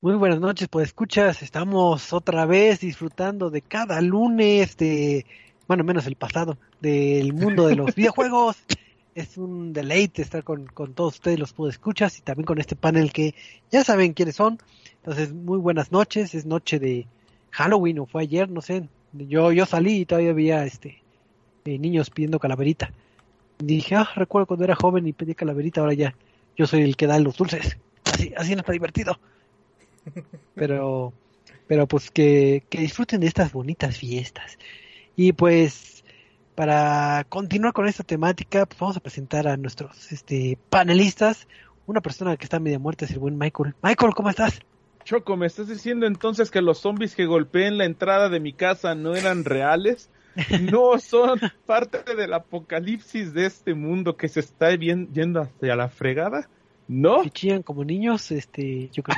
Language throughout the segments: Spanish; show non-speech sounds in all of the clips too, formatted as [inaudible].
Muy buenas noches, pues escuchas, estamos otra vez disfrutando de cada lunes de, bueno, menos el pasado, del mundo de los [laughs] videojuegos. Es un deleite estar con, con todos ustedes los puedo escuchas y también con este panel que ya saben quiénes son. Entonces, muy buenas noches, es noche de Halloween o fue ayer, no sé. Yo, yo salí y todavía había este eh, niños pidiendo calaverita. dije, ah, recuerdo cuando era joven y pedí calaverita, ahora ya yo soy el que da los dulces. Así, así no está divertido pero pero pues que, que disfruten de estas bonitas fiestas. Y pues para continuar con esta temática pues vamos a presentar a nuestros este panelistas. Una persona que está media muerta es el buen Michael. Michael cómo estás Choco me estás diciendo entonces que los zombies que golpeé en la entrada de mi casa no eran reales no son parte del apocalipsis de este mundo que se está yendo hacia la fregada. No que chillan como niños este yo creo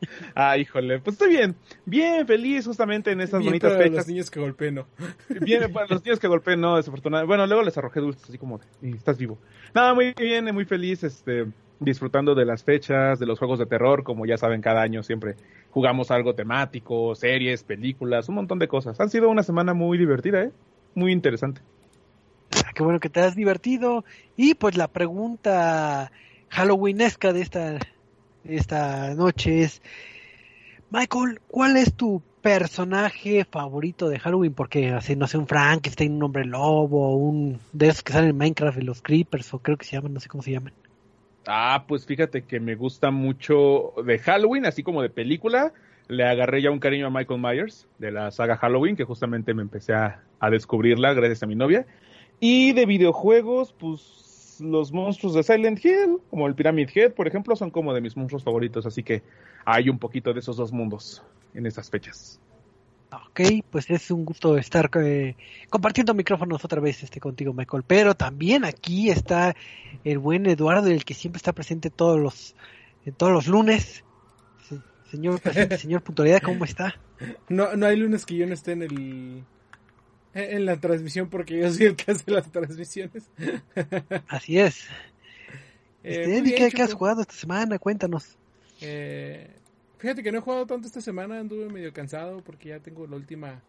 [laughs] Ah, híjole, pues estoy bien, bien feliz justamente en estas bonitas fechas. los niños que golpeé, no. [laughs] Bien, para los niños que golpeé, no, desafortunadamente. Bueno, luego les arrojé dulces, así como, y estás vivo. Nada, muy bien, muy feliz, este, disfrutando de las fechas, de los juegos de terror, como ya saben, cada año siempre jugamos algo temático, series, películas, un montón de cosas. Han sido una semana muy divertida, ¿eh? Muy interesante. Ah, qué bueno que te has divertido. Y pues la pregunta halloweenesca de esta esta noche es, Michael, ¿cuál es tu personaje favorito de Halloween? Porque así, no sé, un Frankenstein, un hombre lobo, un de esos que salen en Minecraft, los Creepers, o creo que se llaman, no sé cómo se llaman. Ah, pues fíjate que me gusta mucho de Halloween, así como de película. Le agarré ya un cariño a Michael Myers de la saga Halloween, que justamente me empecé a, a descubrirla gracias a mi novia. Y de videojuegos, pues los monstruos de Silent Hill, como el Pyramid Head, por ejemplo, son como de mis monstruos favoritos, así que hay un poquito de esos dos mundos en estas fechas. Ok, pues es un gusto estar eh, compartiendo micrófonos otra vez este contigo, Michael. Pero también aquí está el buen Eduardo, el que siempre está presente todos los todos los lunes. señor [laughs] señor puntualidad, ¿cómo está? No, no hay lunes que yo no esté en el en la transmisión porque yo soy el que hace las transmisiones. [laughs] Así es. Eh, este, ¿qué, has jugado esta semana? Cuéntanos. Eh, fíjate que no he jugado tanto esta semana, anduve medio cansado porque ya tengo la última...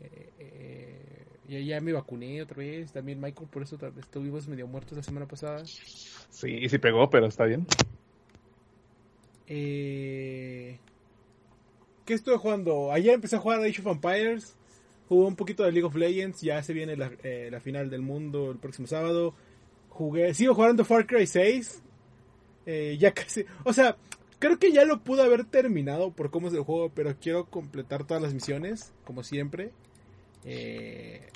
Eh, eh ya, ya me vacuné otra vez, también Michael, por eso estuvimos medio muertos la semana pasada. Sí, sí pegó, pero está bien. Eh, ¿Qué estuve jugando? Ayer empecé a jugar Age of Empires. Jugué un poquito de League of Legends, ya se viene la, eh, la final del mundo el próximo sábado. Jugué, sigo jugando Far Cry 6. Eh, ya [laughs] casi, o sea, creo que ya lo pude haber terminado por cómo es el juego, pero quiero completar todas las misiones, como siempre. Eh,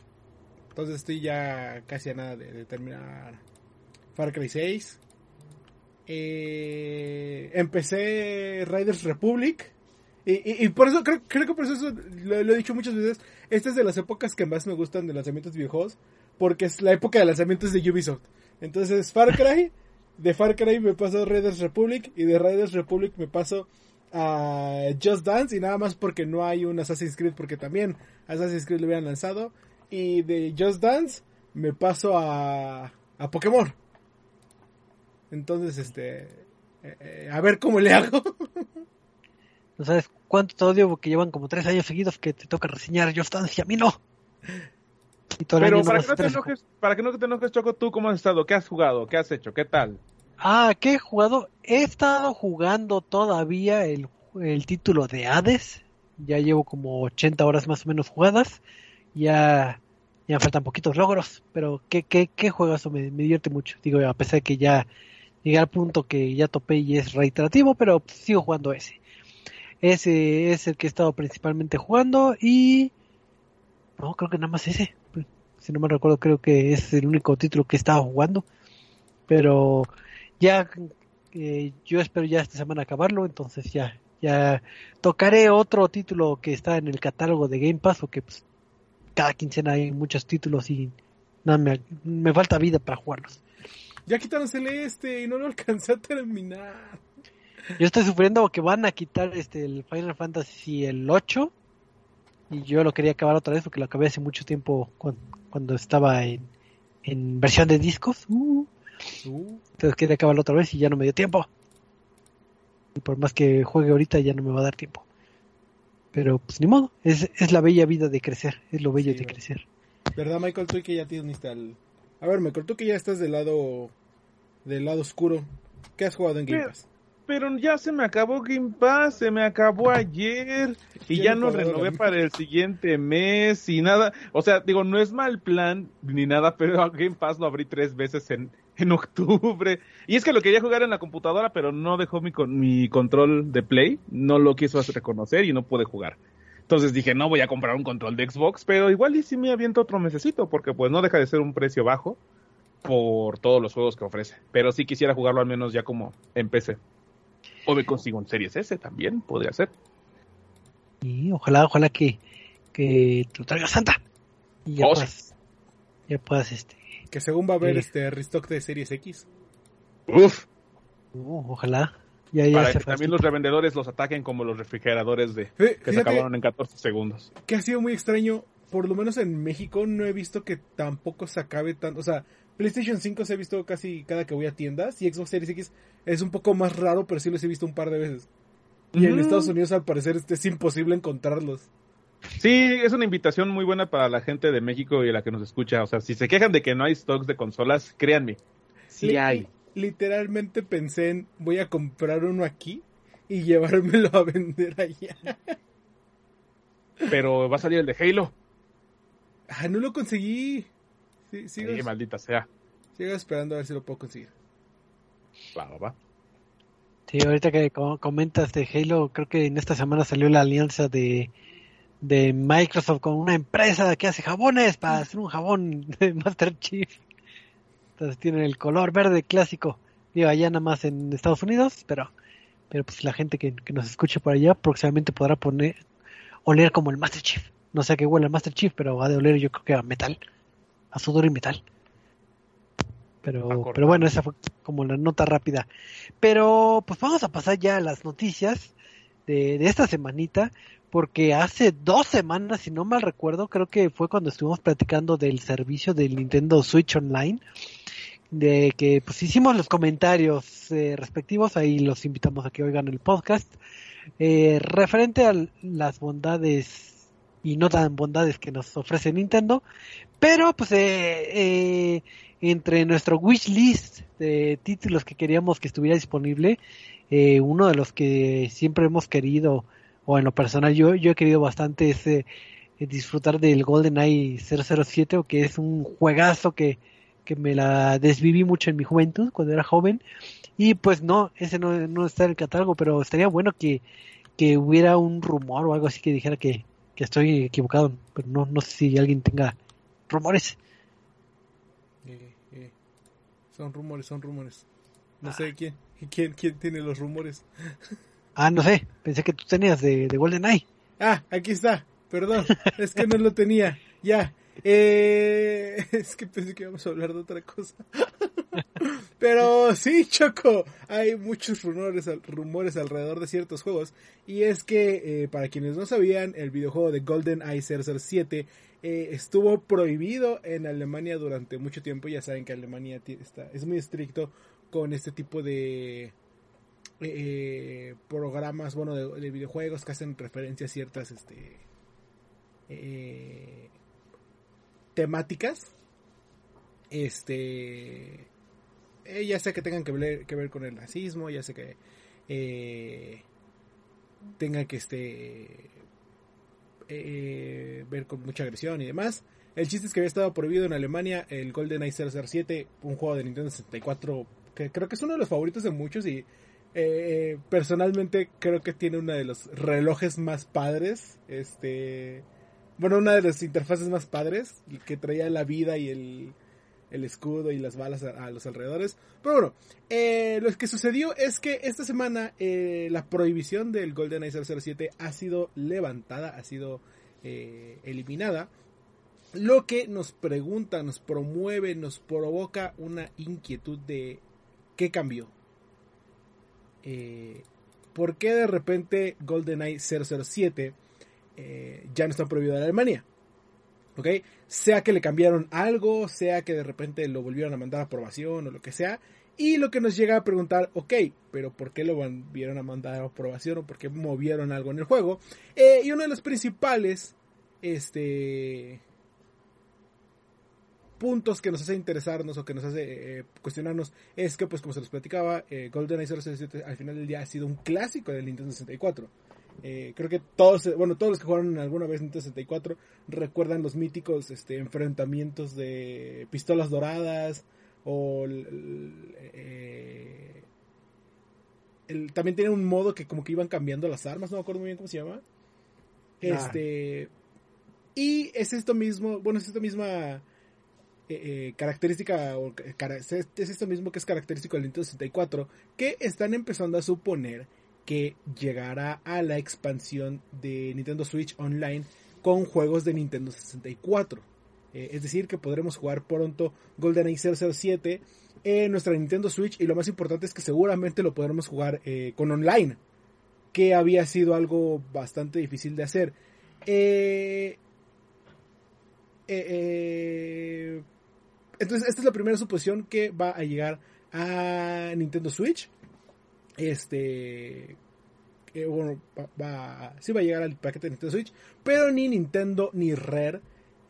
entonces estoy ya casi a nada de, terminar Far Cry 6. empecé Riders Republic. Y, por eso, creo, creo, que por eso lo, he dicho muchas veces. Esta es de las épocas que más me gustan de lanzamientos viejos. Porque es la época de lanzamientos de Ubisoft. Entonces, Far Cry. De Far Cry me paso a Raiders Republic. Y de Raiders Republic me paso a Just Dance. Y nada más porque no hay un Assassin's Creed. Porque también Assassin's Creed lo habían lanzado. Y de Just Dance me paso a, a Pokémon. Entonces, este. Eh, eh, a ver cómo le hago. [laughs] No sabes cuánto te odio porque llevan como tres años seguidos que te toca reseñar Just Dance y a mí no. Pero para que, no te enojes, para que no te enojes, Choco, ¿tú cómo has estado? ¿Qué has jugado? ¿Qué has hecho? ¿Qué tal? Ah, ¿qué he jugado? He estado jugando todavía el, el título de Hades. Ya llevo como 80 horas más o menos jugadas. Ya, ya faltan poquitos logros, pero ¿qué, qué, qué juegas? Me, me divierte mucho. Digo, a pesar de que ya llegué al punto que ya topé y es reiterativo, pero sigo jugando ese. Ese es el que he estado principalmente jugando y... No, creo que nada más ese. Si no me recuerdo, creo que es el único título que he estado jugando. Pero ya eh, yo espero ya esta semana acabarlo, entonces ya ya tocaré otro título que está en el catálogo de Game Pass, porque pues, cada quincena hay muchos títulos y nada, me, me falta vida para jugarlos. Ya quitaron Celeste y no lo alcancé a terminar. Yo estoy sufriendo que van a quitar este el Final Fantasy el 8 y yo lo quería acabar otra vez porque lo acabé hace mucho tiempo cuando, estaba en, en, versión de discos. Uh. Uh. Entonces quería acabarlo otra vez y ya no me dio tiempo. Y por más que juegue ahorita ya no me va a dar tiempo. Pero pues ni modo, es, es la bella vida de crecer, es lo bello de crecer. ¿Verdad, Michael? Tú que ya tienes al... A ver, Michael, tú que ya estás del lado del lado oscuro, ¿qué has jugado en Game Pass? Pero ya se me acabó Game Pass, se me acabó ayer y ya no renové para el siguiente mes y nada. O sea, digo, no es mal plan ni nada, [laughs] pero Game Pass lo abrí tres veces en, en octubre. Y es que lo quería jugar en la computadora, pero no dejó mi, mi control de Play, no lo quiso reconocer y no pude jugar. Entonces dije, no voy a comprar un control de Xbox, pero igual y si me aviento otro mesecito, porque pues no deja de ser un precio bajo por todos los juegos que ofrece. Pero sí quisiera jugarlo al menos ya como en PC. O me consigo un Series S también, podría ser. Y ojalá, ojalá que, que te lo traiga Santa. Y ya oh, puedas, ya puedas, este... Que según va a haber eh, este restock de Series X. Uf. Uh, ojalá. Ya, ya Para que también los revendedores los ataquen como los refrigeradores de que se acabaron en 14 segundos. Que ha sido muy extraño. Por lo menos en México no he visto que tampoco se acabe tanto. O sea, PlayStation 5 se ha visto casi cada que voy a tiendas y Xbox Series X es un poco más raro, pero sí los he visto un par de veces. Y en Estados Unidos al parecer este, es imposible encontrarlos. Sí, es una invitación muy buena para la gente de México y la que nos escucha. O sea, si se quejan de que no hay stocks de consolas, créanme, sí hay. Literalmente pensé en voy a comprar uno aquí y llevármelo a vender allá. Pero va a salir el de Halo. Ah, no lo conseguí. Sí, sigo, maldita sea. Sigo esperando a ver si lo puedo conseguir. Va, va, Sí, ahorita que comentas de Halo, creo que en esta semana salió la alianza de, de Microsoft con una empresa que hace jabones para hacer un jabón de [laughs] Master Chief. Entonces tienen el color verde clásico. Digo, allá nada más en Estados Unidos, pero pero pues la gente que, que nos escuche por allá próximamente podrá poner oler como el Master Chief. No sé a qué huele el Master Chief, pero va de oler yo creo que a metal a sudor y metal. Pero, pero bueno, esa fue como la nota rápida. Pero pues vamos a pasar ya a las noticias de, de esta semanita, porque hace dos semanas, si no mal recuerdo, creo que fue cuando estuvimos platicando del servicio del Nintendo Switch Online, de que pues hicimos los comentarios eh, respectivos, ahí los invitamos a que oigan el podcast, eh, referente a las bondades y no tan bondades que nos ofrece Nintendo, pero pues eh, eh, entre nuestro wish list de títulos que queríamos que estuviera disponible, eh, uno de los que siempre hemos querido, o en lo personal yo, yo he querido bastante es disfrutar del GoldenEye 007, o que es un juegazo que, que me la desviví mucho en mi juventud, cuando era joven, y pues no, ese no, no está en el catálogo, pero estaría bueno que, que hubiera un rumor o algo así que dijera que, que estoy equivocado, pero no, no sé si alguien tenga rumores. Eh, eh. Son rumores, son rumores. No sé quién, quién, quién tiene los rumores. ah, no sé, pensé que tú tenías de, de GoldenEye. Ah, aquí está, perdón, es que no lo tenía. Ya, eh, [laughs] es que pensé que íbamos a hablar de otra cosa. [laughs] Pero sí, Choco, hay muchos rumores, rumores alrededor de ciertos juegos. Y es que, eh, para quienes no sabían, el videojuego de Golden Eye 007 eh, estuvo prohibido en Alemania durante mucho tiempo. Ya saben que Alemania está, es muy estricto con este tipo de eh, programas, bueno, de, videojuegos que hacen referencia a ciertas este, temáticas. Este eh, ya sé que tengan que ver, que ver con el racismo, ya sé que eh, tengan que este eh, ver con mucha agresión y demás. El chiste es que había estado prohibido en Alemania el GoldenEye 007, un juego de Nintendo 64 que creo que es uno de los favoritos de muchos y personalmente creo que tiene uno de los relojes más padres, este, bueno, una de las interfaces más padres, que traía la vida y el, el escudo y las balas a, los alrededores. Pero bueno, eh, lo que sucedió es que esta semana eh, la prohibición del GoldenEye 007 ha sido levantada, ha sido eh, eliminada. Lo que nos pregunta, nos promueve, nos provoca una inquietud de qué cambió. ¿Por qué de repente GoldenEye 007 ya no está prohibido en Alemania? ¿ok? Sea que le cambiaron algo, sea que de repente lo volvieron a mandar a aprobación o lo que sea. Y lo que nos llega a preguntar, ok, pero ¿por qué lo volvieron a mandar a aprobación o por qué movieron algo en el juego? Eh, y uno de los principales este, puntos que nos hace interesarnos o que nos hace eh, cuestionarnos es que, pues como se los platicaba, eh, GoldenEye 067 al final del día ha sido un clásico del Nintendo 64. Eh, creo que todos, bueno, todos los que jugaron alguna vez en 64 recuerdan los míticos este, enfrentamientos de pistolas doradas o eh, también tiene un modo que como que iban cambiando las armas, no me acuerdo muy bien cómo se llama. Este y es esto mismo, bueno, es esta misma eh, característica es esto mismo que es característico del Nintendo 64 que están empezando a suponer que llegará a la expansión de Nintendo Switch Online con juegos de Nintendo 64. Eh, es decir, que podremos jugar pronto GoldenEye 007 en nuestra Nintendo Switch y lo más importante es que seguramente lo podremos jugar eh, con online, que había sido algo bastante difícil de hacer. Eh, entonces, esta es la primera suposición que va a llegar a Nintendo Switch este bueno, va, sí va a llegar al paquete de Nintendo Switch, pero ni Nintendo ni Rare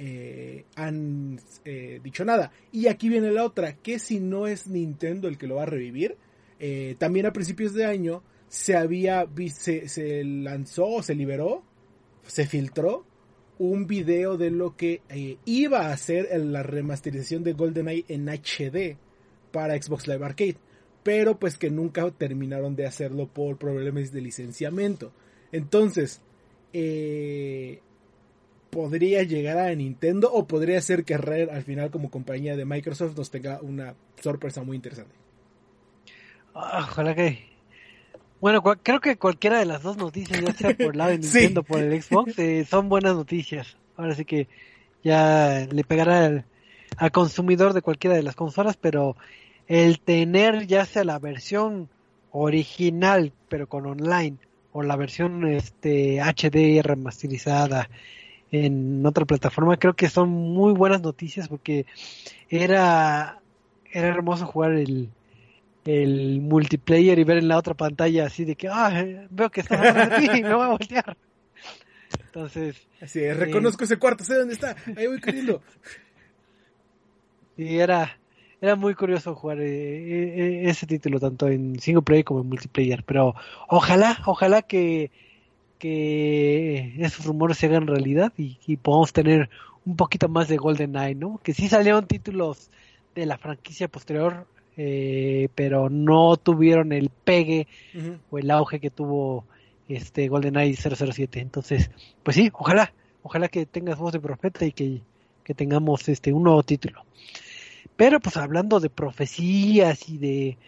eh, han eh, dicho nada. Y aquí viene la otra, que si no es Nintendo el que lo va a revivir, eh, también a principios de año se había, se, se lanzó, se liberó, se filtró un video de lo que iba a ser la remasterización de GoldenEye en HD para Xbox Live Arcade pero pues que nunca terminaron de hacerlo por problemas de licenciamiento. Entonces, eh, podría llegar a Nintendo o podría ser que Rare al final como compañía de Microsoft nos tenga una sorpresa muy interesante. Ah, ojalá que... Bueno, creo que cualquiera de las dos noticias, ya sea por el lado de [laughs] Nintendo o por el Xbox, eh, son buenas noticias. Ahora sí que ya le pegará al, al consumidor de cualquiera de las consolas, pero el tener ya sea la versión original pero con online o la versión este HD remasterizada en otra plataforma creo que son muy buenas noticias porque era era hermoso jugar el el multiplayer y ver en la otra pantalla así de que ah veo que está atrás de ti me voy a voltear entonces así reconozco ese cuarto sé dónde está ahí voy corriendo. Y era era muy curioso jugar eh, eh, ese título tanto en single player como en multiplayer pero ojalá ojalá que que esos rumores se hagan realidad y, podamos tener un poquito más de Golden Eye, ¿no? Que sí salieron títulos de la franquicia posterior, eh, pero no tuvieron el pegue o el auge que tuvo este Golden Eye 007. Entonces, pues sí, ojalá, ojalá que tengas voz de profeta y que, que tengamos este un nuevo título. Pero pues hablando de profecías y de,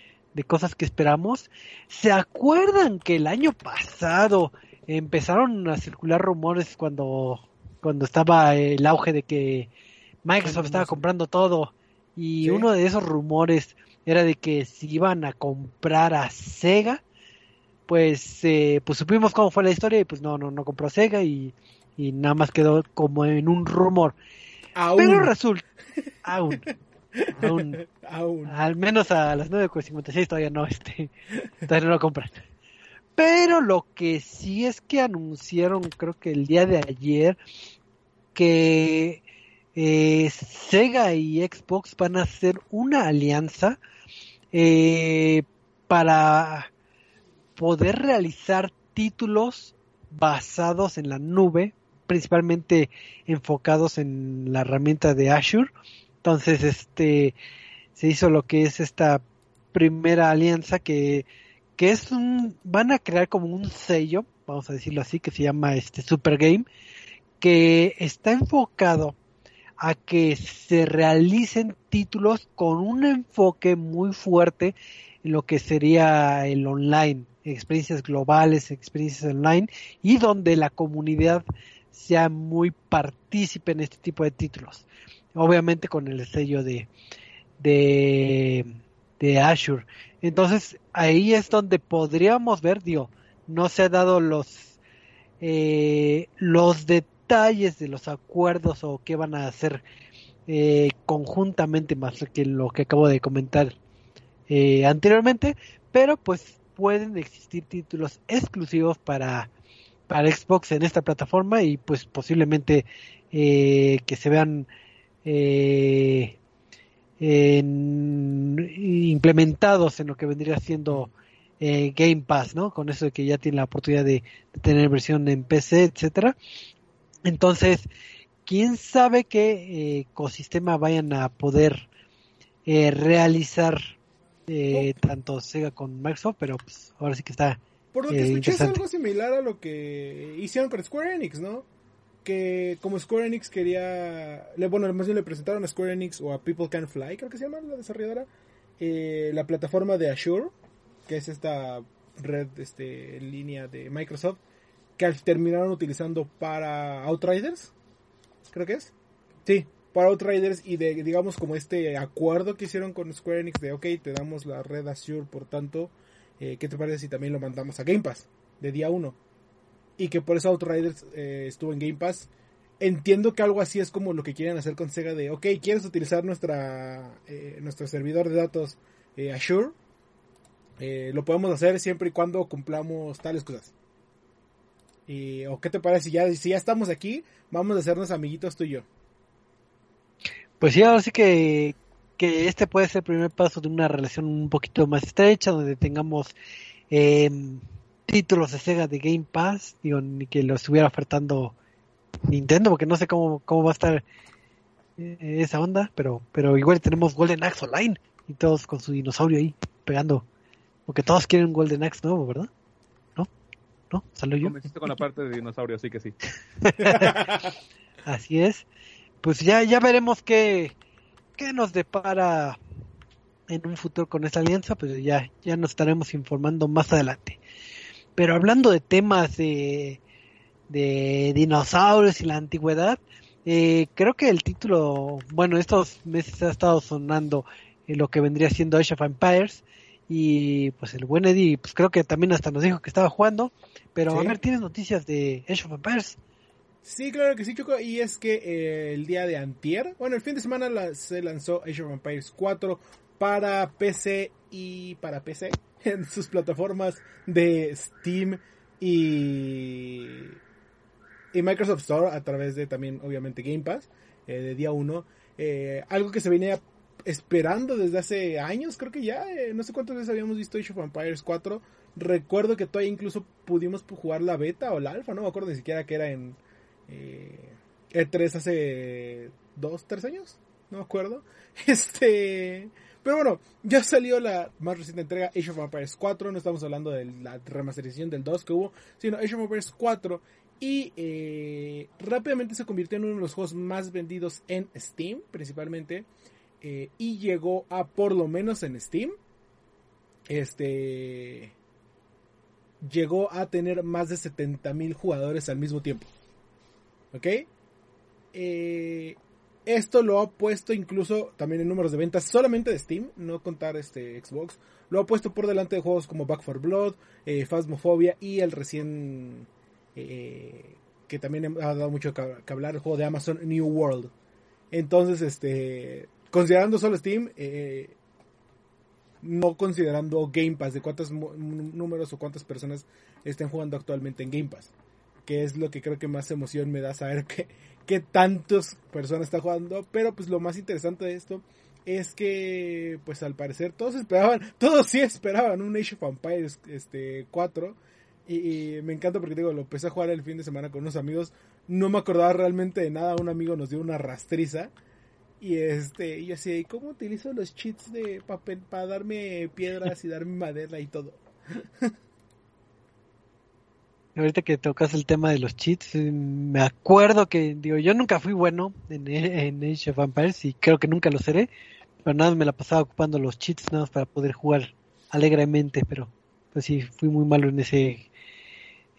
cosas que esperamos, ¿se acuerdan que el año pasado empezaron a circular rumores cuando, cuando estaba el auge de que Microsoft estaba comprando todo? Y uno de esos rumores era de que si iban a comprar a Sega, pues, eh, pues supimos cómo fue la historia y pues no, no, no compró Sega y, y nada más quedó como en un rumor. Pero resulta, aún, [laughs] Aún, Al menos a las 9.56 todavía no, este, todavía no lo compran. Pero lo que sí es que anunciaron, creo que el día de ayer, que eh, Sega y Xbox van a hacer una alianza eh, para poder realizar títulos basados en la nube, principalmente enfocados en la herramienta de Azure entonces, este, se hizo lo que es esta primera alianza que, que es un, van a crear como un sello, vamos a decirlo así, que se llama este Super Game, que está enfocado a que se realicen títulos con un enfoque muy fuerte en lo que sería el online, experiencias globales, experiencias online, y donde la comunidad sea muy partícipe en este tipo de títulos. Obviamente con el sello de, de, de Azure. Entonces ahí es donde podríamos ver, digo, no se ha dado los, eh, los detalles de los acuerdos o qué van a hacer eh, conjuntamente más que lo que acabo de comentar eh, anteriormente, pero pues pueden existir títulos exclusivos para, para Xbox en esta plataforma y pues posiblemente eh, que se vean eh, en, implementados en lo que vendría siendo eh, Game Pass, ¿no? Con eso de que ya tiene la oportunidad de, de tener versión en PC, etcétera. Entonces, quién sabe qué eh, ecosistema vayan a poder eh, realizar eh, tanto Sega con Microsoft, pero pues ahora sí que está Por lo que eh, escuché es algo similar a lo que hicieron con Square Enix, ¿no? Que como Square Enix quería... Le, bueno, más bien le presentaron a Square Enix o a People Can Fly, creo que se llama la desarrolladora, eh, la plataforma de Azure, que es esta red este, línea de Microsoft, que terminaron utilizando para Outriders, creo que es. Sí, para Outriders y de, digamos, como este acuerdo que hicieron con Square Enix de, ok, te damos la red Azure, por tanto, eh, ¿qué te parece si también lo mandamos a Game Pass de día 1? Y que por eso Outriders eh, estuvo en Game Pass. Entiendo que algo así es como lo que quieren hacer con Sega de, ok, ¿quieres utilizar nuestra, eh, nuestro servidor de datos eh, Azure? Eh, lo podemos hacer siempre y cuando cumplamos tales cosas. Y, ¿O qué te parece? Si ya, si ya estamos aquí, vamos a hacernos amiguitos tú y yo. Pues sí, ahora sí que, que este puede ser el primer paso de una relación un poquito más estrecha, donde tengamos eh, títulos de Sega de Game Pass, digo, ni que lo estuviera ofertando Nintendo, porque no sé cómo, cómo va a estar eh, esa onda, pero, pero igual tenemos Golden Axe Online y todos con su dinosaurio ahí pegando, porque todos quieren un Golden Axe nuevo, ¿verdad? ¿No? ¿No? ¿Salud yo? Convenciste con la parte de dinosaurio, así que sí. [laughs] Así es. Pues ya, ya veremos qué, qué nos depara en un futuro con esta alianza, pues ya, ya nos estaremos informando más adelante. Pero hablando de temas de, de dinosaurios y la antigüedad, eh, creo que el título, bueno, estos meses ha estado sonando en lo que vendría siendo Age of Empires y pues el buen Eddie, pues creo que también hasta nos dijo que estaba jugando, pero a Sí. ver, ¿tienes noticias de Age of Empires? Sí, claro que sí, Choco. Y es que eh, el día de antier, bueno, el fin de semana la- se lanzó Age of Empires 4 para PC y para PC [laughs] en sus plataformas de Steam y, y Microsoft Store a través de también, obviamente, Game Pass eh, de día 1. Eh, algo que se venía esperando desde hace años, creo que ya, eh, no sé cuántas veces habíamos visto Age of Empires 4. Recuerdo que todavía incluso pudimos jugar la beta o la alfa, no me acuerdo ni siquiera que era en eh, E3 hace dos, tres años, no me acuerdo. [laughs] Este, pero bueno, ya salió la más reciente entrega, Age of Empires 4, no estamos hablando de la remasterización del 2 que hubo, sino Age of Empires 4 y eh, rápidamente se convirtió en uno de los juegos más vendidos en Steam, principalmente, eh, y llegó a por lo menos en Steam, este, llegó a tener más de 70.000 jugadores al mismo tiempo. ¿Ok? Eh, esto lo ha puesto incluso también en números de ventas solamente de Steam, no contar este Xbox. Lo ha puesto por delante de juegos como Back 4 Blood, eh, Phasmophobia y el recién eh, que también ha dado mucho que hablar, el juego de Amazon New World. Entonces, este, considerando solo Steam, eh, no considerando Game Pass, de cuántos números o cuántas personas estén jugando actualmente en Game Pass que es lo que creo que más emoción me da saber [laughs] que, que tantas personas están jugando, pero pues lo más interesante de esto es que pues al parecer todos esperaban, [laughs] todos sí esperaban un Age of Empires este 4 y, me encanta porque digo, lo empecé a jugar el fin de semana con unos amigos, no me acordaba realmente de nada, un amigo nos dio una rastriza. Y este, y yo así, ¿cómo utilizo los cheats de papel para darme piedras y darme madera y todo? [laughs] Ahorita que tocas el tema de los cheats, eh, me acuerdo que, digo, yo nunca fui bueno en, en Age of Empires y creo que nunca lo seré, pero nada, me la pasaba ocupando los cheats nada más para poder jugar alegremente, pero pues sí, fui muy malo en ese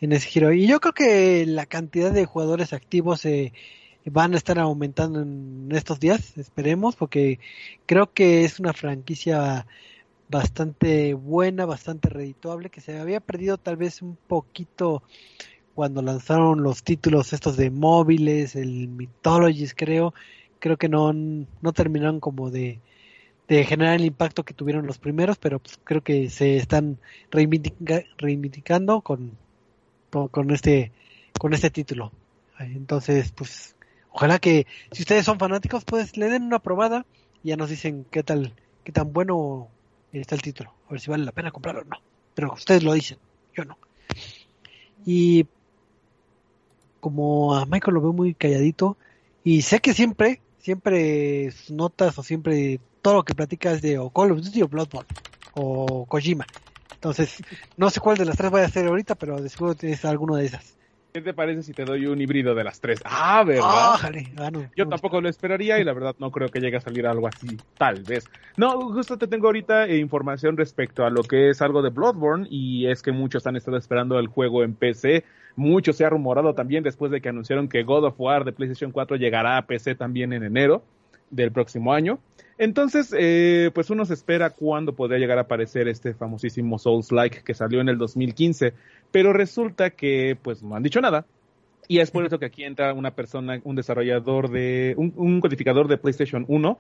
en ese giro. Y yo creo que la cantidad de jugadores activos eh, van a estar aumentando en estos días, esperemos, porque creo que es una franquicia bastante buena, bastante redituable, que se había perdido tal vez un poquito cuando lanzaron los títulos estos de móviles, el Mythologies creo, creo que no, no terminaron como de, de generar el impacto que tuvieron los primeros, pero pues creo que se están reivindicando con, con este con este título. Entonces, pues ojalá que si ustedes son fanáticos, pues le den una probada y ya nos dicen qué tal qué tan bueno está el título, a ver si vale la pena comprarlo o no. Pero ustedes lo dicen, yo no. Y como a Michael lo veo muy calladito y sé que siempre siempre notas o siempre todo lo que platicas de o Call of Duty o Bloodborne o Kojima. Entonces, no sé cuál de las tres voy a hacer ahorita, pero de seguro tienes alguno de esas. ¿Qué te parece si te doy un híbrido de las tres? Ah, ¿verdad? Ah, Yo tampoco lo esperaría y la verdad no creo que llegue a salir algo así, tal vez. No, justo te tengo ahorita eh, información respecto a lo que es algo de Bloodborne y es que muchos han estado esperando el juego en PC. Mucho se ha rumorado también después de que anunciaron que God of War de PlayStation 4 llegará a PC también en enero del próximo año. Entonces, eh, pues uno se espera cuándo podría llegar a aparecer este famosísimo Souls-like que salió en el 2015, pero resulta que pues no han dicho nada. Y es por eso que aquí entra una persona, un desarrollador de, un, un codificador de PlayStation 1,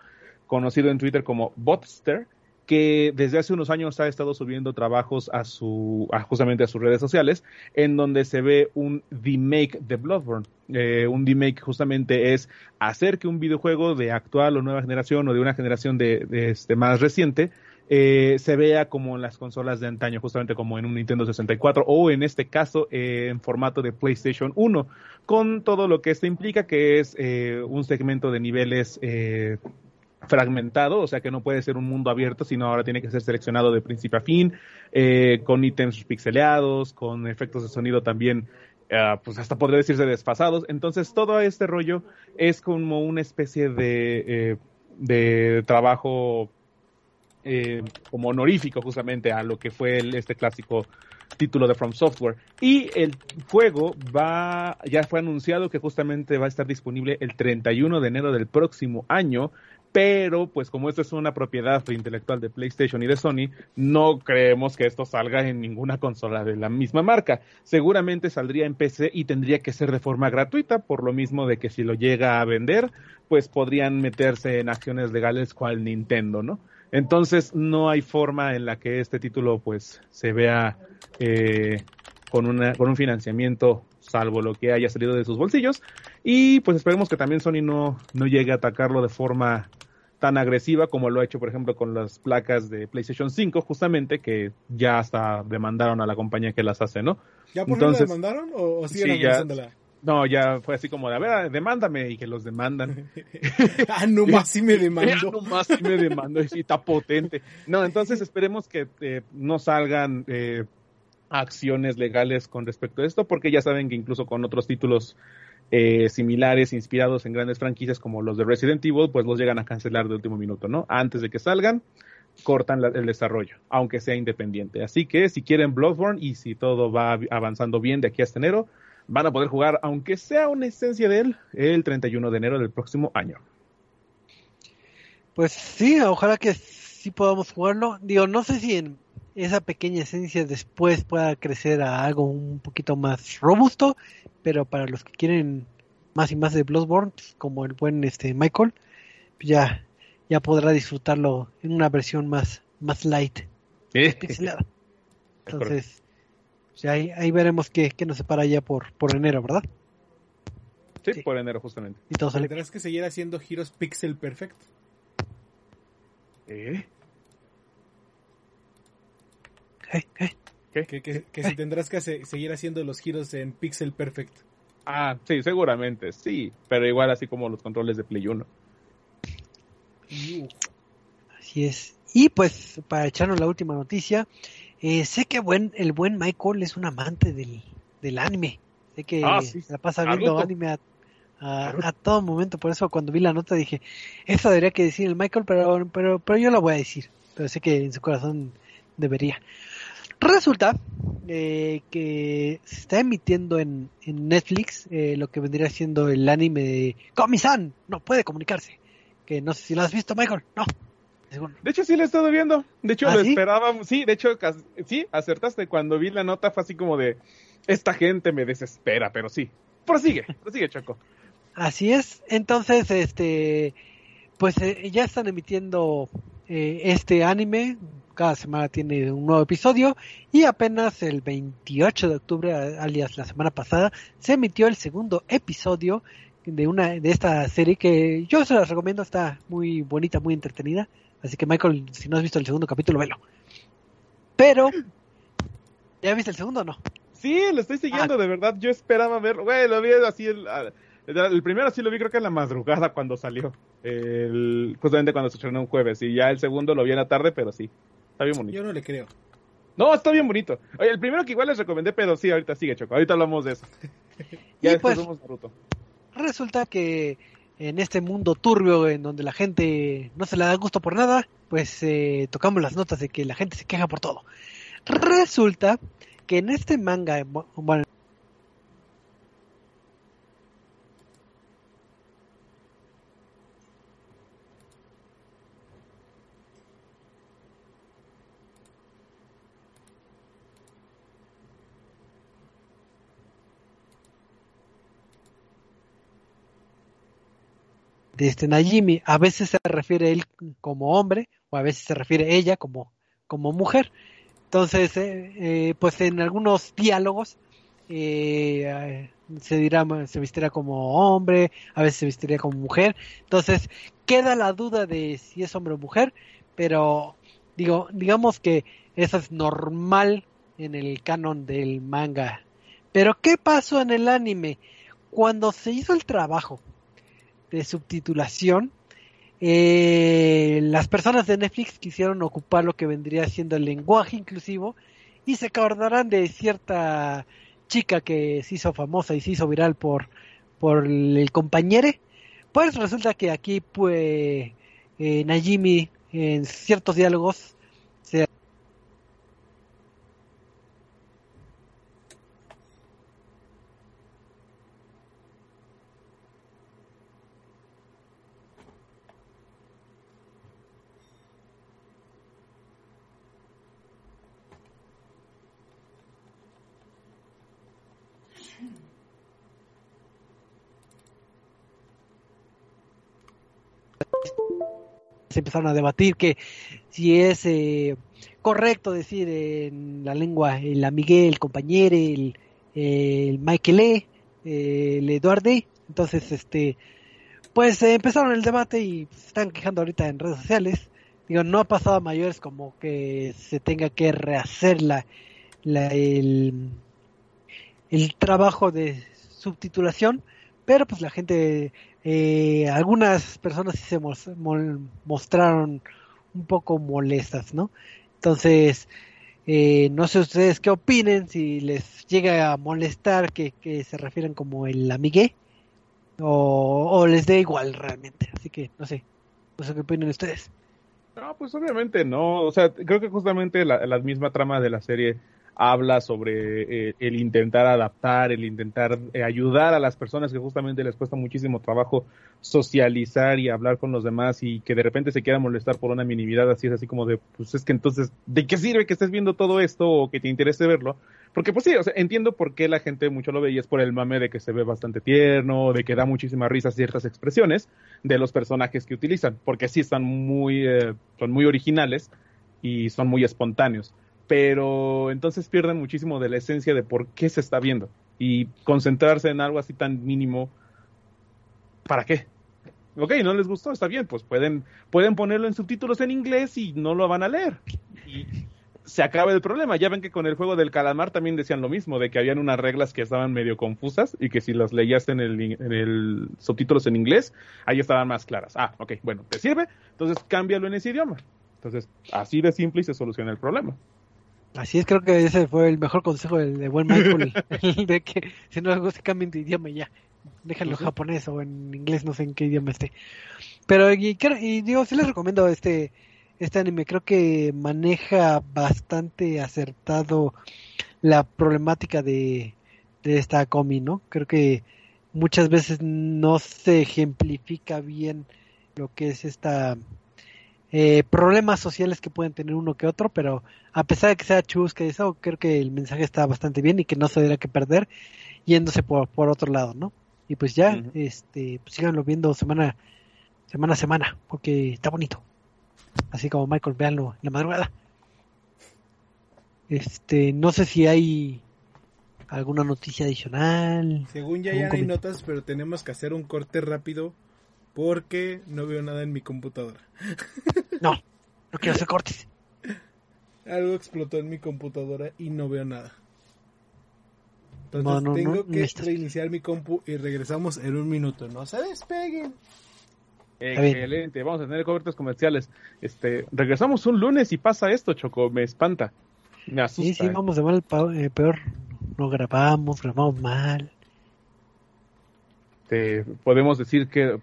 conocido en Twitter como Botster, que desde hace unos años ha estado subiendo trabajos a su, justamente a sus redes sociales, en donde se ve un remake de Bloodborne. Eh, un remake justamente es hacer que un videojuego de actual o nueva generación o de una generación de, este más reciente eh, se vea como en las consolas de antaño, justamente como en un Nintendo 64 o en este caso eh, en formato de PlayStation 1, con todo lo que esto implica, que es un segmento de niveles fragmentado, o sea que no puede ser un mundo abierto, sino ahora tiene que ser seleccionado de principio a fin, eh, con ítems pixeleados, con efectos de sonido también, eh, pues hasta podría decirse desfasados. Entonces todo este rollo es como una especie de, eh, de trabajo como honorífico justamente a lo que fue este clásico título de From Software. Y el juego va, ya fue anunciado que justamente va a estar disponible el 31 de enero del próximo año pero pues como esto es una propiedad intelectual de PlayStation y de Sony, no creemos que esto salga en ninguna consola de la misma marca. Seguramente saldría en PC y tendría que ser de forma gratuita, por lo mismo de que si lo llega a vender, pues podrían meterse en acciones legales cual Nintendo, ¿no? Entonces no hay forma en la que este título pues se vea eh, con, una, con un financiamiento salvo lo que haya salido de sus bolsillos. Y pues esperemos que también Sony no, no llegue a atacarlo de forma tan agresiva como lo ha hecho, por ejemplo, con las placas de PlayStation 5, justamente, que ya hasta demandaron a la compañía que las hace, ¿no? ¿Ya por Entonces, la demandaron o, siguen sí, No, ya fue así como de, a ver, demándame y que los demandan. [laughs] ah, no más sí me [laughs] demando. no más sí me demando, y está potente. No, entonces [laughs] esperemos que eh, no salgan eh, acciones legales con respecto a esto, porque ya saben que incluso con otros títulos eh, similares, inspirados en grandes franquicias como los de Resident Evil, pues los llegan a cancelar de último minuto, ¿no? Antes de que salgan, cortan el desarrollo, aunque sea independiente. Así que si quieren Bloodborne y si todo va avanzando bien de aquí hasta enero, van a poder jugar, aunque sea una esencia de él, el 31 de enero del próximo año. Pues sí, ojalá que sí podamos jugarlo. Digo, no sé si en esa pequeña esencia después pueda crecer a algo un poquito más robusto, pero para los que quieren más y más de Bloodborne, pues, como el buen este Michael, pues ya ya podrá disfrutarlo en una versión más más light, pixelada. [laughs] Entonces, pues, ahí, ahí veremos qué, qué nos separa ya por por enero, ¿verdad? Sí, por enero justamente. Y todo Tendrás que seguir haciendo giros pixel perfect. ¿Eh? Que, si tendrás que seguir haciendo los giros en Pixel Perfect. Ah, sí, seguramente, sí. Pero igual así como los controles de Play 1. Así es. Y pues, para echarnos la última noticia, eh, sé que buen, el buen Michael es un amante del, del anime. Sé que Ah, sí. se la pasa viendo Naruto. anime a, a- a todo momento. Por eso cuando vi la nota dije, eso debería que decir el Michael, pero, pero, pero yo lo voy a decir. Pero sé que en su corazón debería. Resulta eh, que se está emitiendo en, en Netflix eh, lo que vendría siendo el anime de Komi-san. No puede comunicarse. Que no sé si lo has visto, Michael. No. Seguro. De hecho, sí lo he estado viendo. De hecho, ¿Ah, lo sí? esperaba. Sí, de hecho, sí, acertaste. Cuando vi la nota fue así como de, esta gente me desespera, pero sí. Prosigue, [laughs] prosigue, Choco. Así es. Entonces, este, pues eh, ya están emitiendo eh, este anime. Cada semana tiene un nuevo episodio y apenas el 28 de octubre, alias la semana pasada, se emitió el segundo episodio de una de esta serie que yo se las recomiendo. Está muy bonita, muy entretenida. Así que Michael, si no has visto el segundo capítulo, velo. Pero, ¿ya viste el segundo o no? Sí, lo estoy siguiendo, de verdad. Yo esperaba verlo. Güey, lo vi así. El, el primero sí lo vi, creo que en la madrugada cuando salió. El, justamente cuando se estrenó un jueves. Y ya el segundo lo vi en la tarde, pero sí. Está bien bonito. Yo no le creo. No, está bien bonito. Oye, el primero que igual les recomendé, pero sí, ahorita sigue, Choco. Ahorita hablamos de eso. [laughs] Y Ya pues- Naruto. Resulta que en este mundo turbio en donde la gente no se le da gusto por nada, pues eh, tocamos las notas de que la gente se queja por todo. Resulta que en este manga, bu- bueno, este Najimi, a veces se refiere él como hombre o a veces se refiere ella como, como mujer. Entonces, eh, eh, pues en algunos diálogos eh, se dirá, se vestirá como hombre, a veces se vestiría como mujer. Entonces, queda la duda de si es hombre o mujer, pero digo, digamos que eso es normal en el canon del manga. Pero ¿qué pasó en el anime? Cuando se hizo el trabajo de subtitulación, eh, las personas de Netflix quisieron ocupar lo que vendría siendo el lenguaje inclusivo y se acordarán de cierta chica que se hizo famosa y se hizo viral por, por el compañere. Pues resulta que aquí, pues, eh, Najimi en ciertos diálogos se se empezaron a debatir que si es eh, correcto decir en la lengua el amigue, el compañero, el, el Michael E, el Eduarde. Entonces, este, pues eh, empezaron el debate y se están quejando ahorita en redes sociales. Digo, no ha pasado a mayores como que se tenga que rehacer la, la el, el trabajo de subtitulación, pero pues la gente eh, algunas personas sí se mostraron un poco molestas, ¿no? Entonces, eh, no sé ustedes qué opinen, si les llega a molestar que, que se refieran como el amigue, o, o les dé igual realmente, así que no sé, no sé qué opinan ustedes. No, pues obviamente no. O sea, creo que justamente la, la misma trama de la serie habla sobre eh, el intentar adaptar, el intentar eh, ayudar a las personas que justamente les cuesta muchísimo trabajo socializar y hablar con los demás y que de repente se quieran molestar por una minimidad así es así como de, pues es que entonces, ¿de qué sirve que estés viendo todo esto o que te interese verlo? Porque pues sí, o sea, entiendo por qué la gente mucho lo ve y es por el mame de que se ve bastante tierno, de que da muchísima risa ciertas expresiones de los personajes que utilizan, porque sí están muy, eh, son muy originales y son muy espontáneos pero entonces pierden muchísimo de la esencia de por qué se está viendo y concentrarse en algo así tan mínimo, ¿para qué? Ok, no les gustó, está bien, pues pueden, pueden ponerlo en subtítulos en inglés y no lo van a leer. Y se acaba el problema. Ya ven que con el juego del calamar también decían lo mismo, de que habían unas reglas que estaban medio confusas y que si las leías en el, en el subtítulos en inglés, ahí estaban más claras. Ah, ok, bueno, ¿te sirve? Entonces cámbialo en ese idioma. Entonces, así de simple y se soluciona el problema. Así es, creo que ese fue el mejor consejo de, de buen Michael, [laughs] de que si no les gusta cambien de idioma ya. Déjalo Ujú. japonés o en inglés, no sé en qué idioma esté. Pero y, y digo, sí les recomiendo este este anime, creo que maneja bastante acertado la problemática de, de esta comi, ¿no? Creo que muchas veces no se ejemplifica bien lo que es esta eh, problemas sociales que pueden tener uno que otro, pero a pesar de que sea chusca y eso, creo que el mensaje está bastante bien y que no se debería que perder yéndose por, por otro lado, ¿no? Y pues ya, este, pues síganlo viendo semana, semana a semana, porque está bonito. Así como Michael, véanlo en la madrugada. Este, no sé si hay alguna noticia adicional. Según ya, ya hay notas, pero tenemos que hacer un corte rápido porque no veo nada en mi computadora. [laughs] No, no quiero hacer cortes. Algo explotó en mi computadora y no veo nada. Entonces No, no, tengo no, que reiniciar mi compu y regresamos en un minuto. No se despeguen. Excelente, vamos a tener cobertos comerciales. Este, regresamos un lunes y pasa esto, Choco, me espanta. Me asusta. Sí, sí, vamos de mal eh, peor. No grabamos, grabamos mal. Este, podemos decir que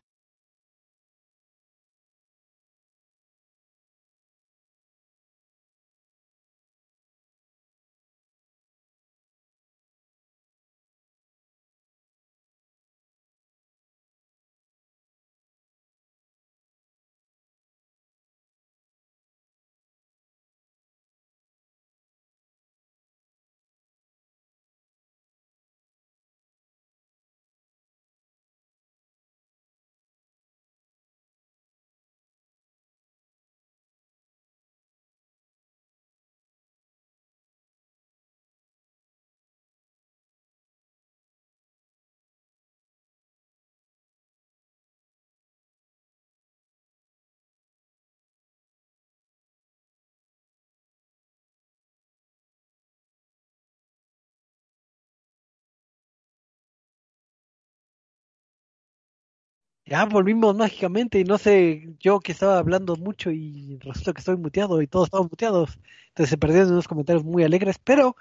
Ya volvimos mágicamente y no sé, yo que estaba hablando mucho y resulta que estoy muteado y todos estamos muteados. Entonces se perdieron unos comentarios muy alegres, pero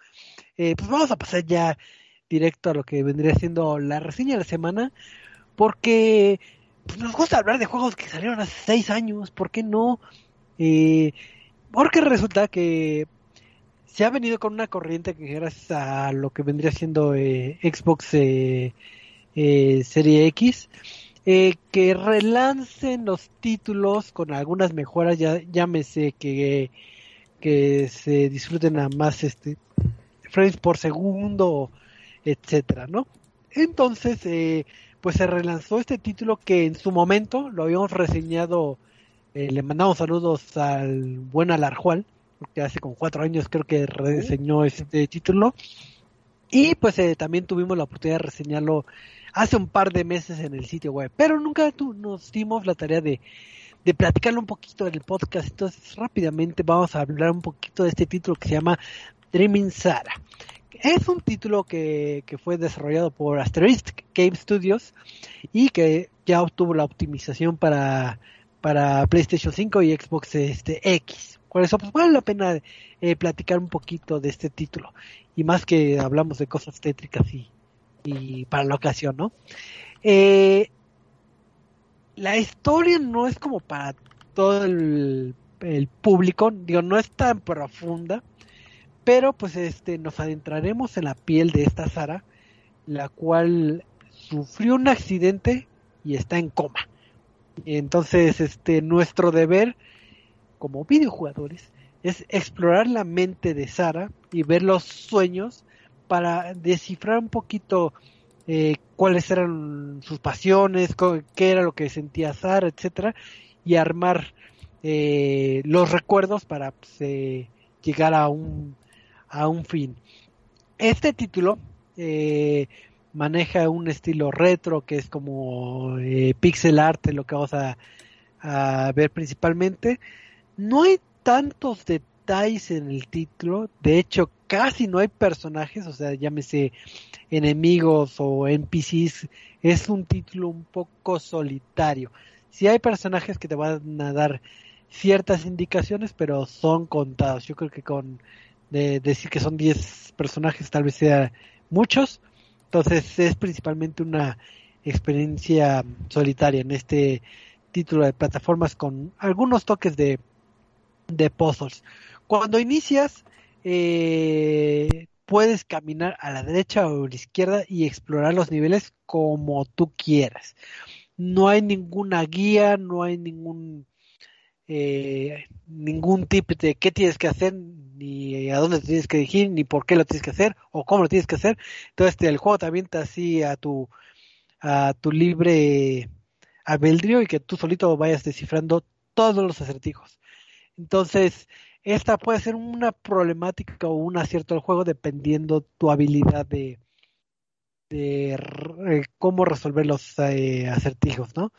eh, pues vamos a pasar ya directo a lo que vendría siendo la reseña de la semana, porque pues, nos gusta hablar de juegos que salieron hace seis años, ¿por qué no? Eh, porque resulta que se ha venido con una corriente que gracias a lo que vendría siendo eh, Xbox eh, eh, Serie X, eh, que relancen los títulos con algunas mejoras, ya llámese que, que se disfruten a más este frames por segundo, etcétera, ¿no? Entonces, eh, pues se relanzó este título que en su momento lo habíamos reseñado, eh, le mandamos saludos al buen Alarjual, que hace como cuatro años creo que reseñó este título, y pues eh, también tuvimos la oportunidad de reseñarlo hace un par de meses en el sitio web, pero nunca tu- nos dimos la tarea de, de un poquito en el podcast. Entonces, rápidamente vamos a hablar un poquito de este título que se llama Dreaming Sara. Es un título que, que fue desarrollado por Asterisk Game Studios y que ya obtuvo la optimización para, para PlayStation 5 y Xbox este, X. Por eso pues, vale la pena eh, platicar un poquito de este título. Y más que hablamos de cosas tétricas y, y para la ocasión, ¿no? Eh, la historia no es como para todo el, el público, digo, no es tan profunda, pero pues este nos adentraremos en la piel de esta Sara, la cual sufrió un accidente y está en coma. Entonces, este nuestro deber como videojugadores es explorar la mente de Sara y ver los sueños para descifrar un poquito eh, cuáles eran sus pasiones, qué era lo que sentía Sara, etcétera, y armar eh, los recuerdos para pues, eh, llegar a un a un fin. Este título eh, maneja un estilo retro que es como pixel art, lo que vamos a, a ver principalmente. No hay tantos detalles en el título. De hecho, casi no hay personajes, o sea, llámese enemigos o NPCs. Es un título un poco solitario. Si hay personajes que te van a dar ciertas indicaciones, pero son contados. Yo creo que con de decir que son 10 personajes tal vez sea muchos. Entonces es principalmente una experiencia solitaria en este título de plataformas con algunos toques de, de puzzles. Cuando inicias, eh, puedes caminar a la derecha o a la izquierda y explorar los niveles como tú quieras. No hay ninguna guía, no hay ningún eh, ningún tip de qué tienes que hacer, ni a dónde tienes que dirigir, ni por qué lo tienes que hacer, o cómo lo tienes que hacer. Entonces el juego te avienta así a tu, a tu libre albedrío y que tú solito vayas descifrando todos los acertijos. Entonces, esta puede ser una problemática o un acierto del juego dependiendo tu habilidad de, de eh, cómo resolver los eh, acertijos, ¿no?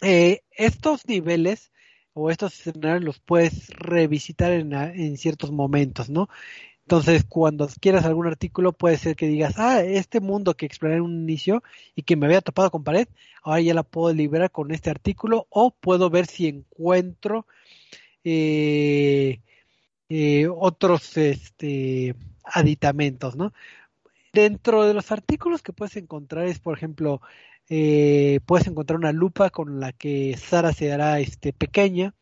Eh, estos niveles o estos escenarios los puedes revisitar en, en, ciertos momentos, ¿no? Entonces, cuando quieras algún artículo, puede ser que digas, ah, este mundo que exploré en un inicio y que me había topado con pared, ahora ya la puedo liberar con este artículo o puedo ver si encuentro eh, eh, otros este, aditamentos, ¿no? Dentro de los artículos que puedes encontrar es, por ejemplo, eh, puedes encontrar una lupa con la que Sara se hará este, pequeña.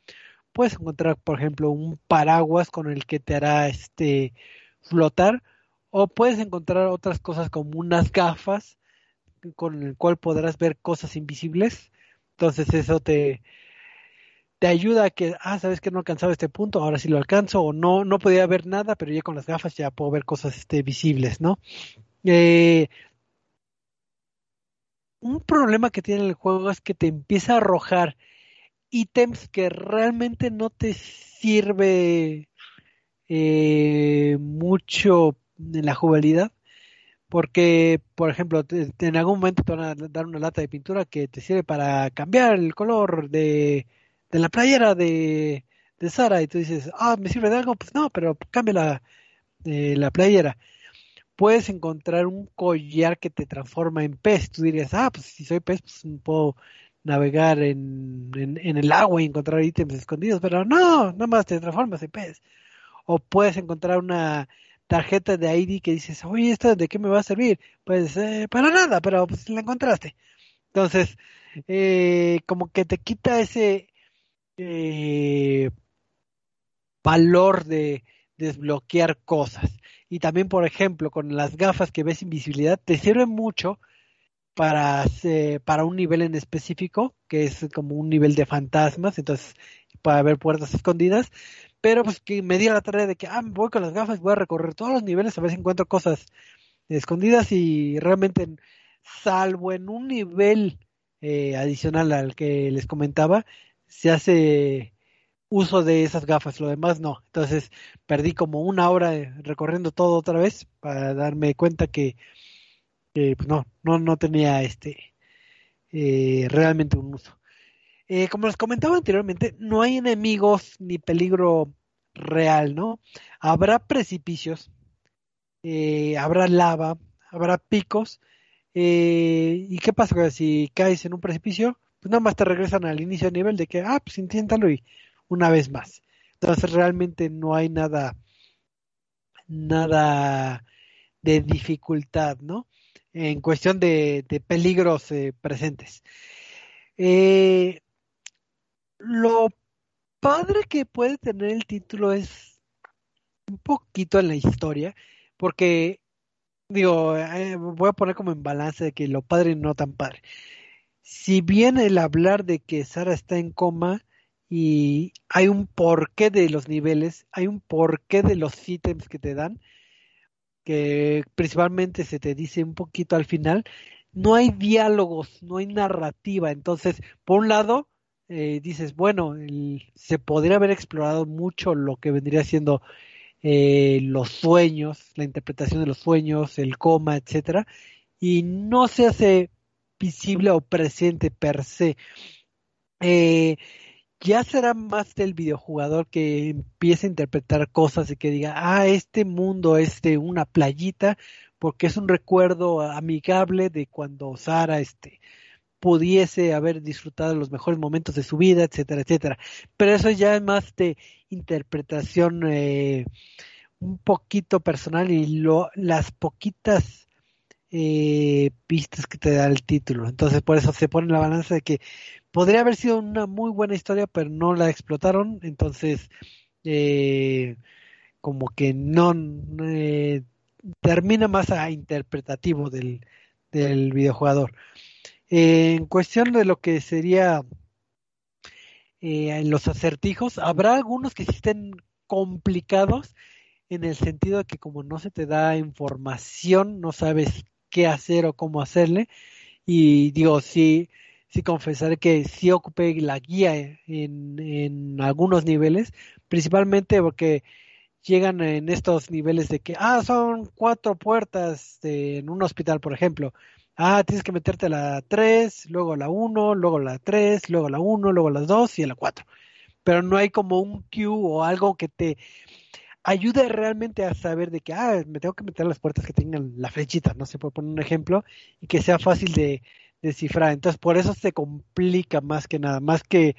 Puedes encontrar, por ejemplo, un paraguas con el que te hará este, flotar. O puedes encontrar otras cosas como unas gafas con el cual podrás ver cosas invisibles. Entonces eso te, te ayuda a que, ah, sabes que no alcanzaba este punto, ahora sí lo alcanzo, o no, no podía ver nada, pero ya con las gafas ya puedo ver cosas este, visibles, ¿no? Eh, un problema que tiene el juego es que te empieza a arrojar ítems que realmente no te sirve eh, mucho en la jugabilidad. Porque, por ejemplo, en algún momento te van a dar una lata de pintura que te sirve para cambiar el color de, de la playera de, de Sara. Y tú dices, ah, ¿me sirve de algo? Pues no, pero cambia la, eh, la playera puedes encontrar un collar que te transforma en pez. Tú dirías, ah, pues si soy pez, pues puedo navegar en, en, el agua y encontrar ítems escondidos, pero no, nada más te transformas en pez. O puedes encontrar una tarjeta de ID que dices, oye, ¿esta de qué me va a servir? Pues eh, para nada, pero pues la encontraste. Entonces, eh, como que te quita ese eh, valor de desbloquear cosas. Y también, por ejemplo, con las gafas que ves invisibilidad, te sirven mucho para, para un nivel en específico, que es como un nivel de fantasmas, entonces para ver puertas escondidas, pero pues que me di la tarea de que, ah, voy con las gafas, voy a recorrer todos los niveles a ver si encuentro cosas escondidas y realmente, salvo en un nivel eh, adicional al que les comentaba, se hace uso de esas gafas, lo demás no. Entonces perdí como una hora recorriendo todo otra vez para darme cuenta que, pues no, no, no tenía este eh, realmente un uso. Eh, como les comentaba anteriormente, no hay enemigos ni peligro real, ¿no? Habrá precipicios, eh, habrá lava, habrá picos. ¿Y qué pasa si caes en un precipicio? Pues nada más te regresan al inicio de nivel de que, ah, pues inténtalo y una vez más. Entonces realmente no hay nada, nada de dificultad, ¿no? En cuestión de, peligros eh, presentes. Eh, lo padre que puede tener el título es un poquito en la historia, porque digo, eh, voy a poner como en balance de que lo padre no tan padre. Si bien el hablar de que Sara está en coma y hay un porqué de los niveles, hay un porqué de los ítems que te dan, que principalmente se te dice un poquito al final, no hay diálogos, no hay narrativa, entonces, por un lado, eh, dices, bueno, se podría haber explorado mucho lo que vendría siendo eh, los sueños, la interpretación de los sueños, el coma, etcétera, y no se hace visible o presente per se. Eh, ya será más del videojugador que empiece a interpretar cosas y que diga, ah, este mundo es de una playita, porque es un recuerdo amigable de cuando Sara este, pudiese haber disfrutado los mejores momentos de su vida, etcétera, etcétera. Pero eso ya es más de interpretación eh, un poquito personal y lo, las poquitas eh, pistas que te da el título. Entonces por eso se pone la balanza de que podría haber sido una muy buena historia, pero no la explotaron. Entonces eh, como que no eh, termina más a interpretativo del, del videojugador. en cuestión de lo que sería en los acertijos, habrá algunos que estén complicados en el sentido de que como no se te da información, no sabes qué hacer o cómo hacerle. Y digo, sí, sí confesaré que sí ocupé la guía en, en algunos niveles, principalmente porque llegan en estos niveles de que, ah, son cuatro puertas en un hospital, por ejemplo. Ah, tienes que meterte a la 3, luego la 1, luego la 3, luego la 1, luego la 2 y la 4. Pero no hay como un queue o algo que te ayuda realmente a saber de que, ah, me tengo que meter las puertas que tengan la flechita, no sé, por poner un ejemplo, y que sea fácil de descifrar. Entonces, por eso se complica más que nada, más que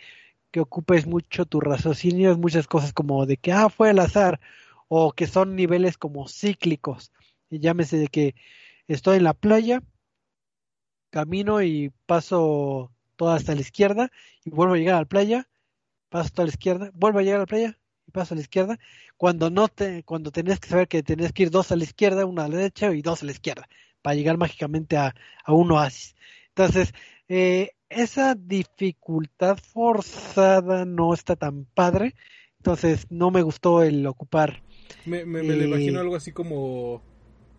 que ocupes mucho tu raciocinio, muchas cosas como de que, ah, fue al azar, o que son niveles como cíclicos. Y llámese de que estoy en la playa, camino y paso toda hasta la izquierda, y vuelvo a llegar a la playa, paso toda a la izquierda, vuelvo a llegar a la playa, paso a la izquierda, cuando no te, cuando tenías que saber que tenías que ir dos a la izquierda, una a la derecha y dos a la izquierda, para llegar mágicamente a, a un oasis. Entonces, eh, esa dificultad forzada no está tan padre, entonces no me gustó el ocupar. Me, me, lo imagino algo así como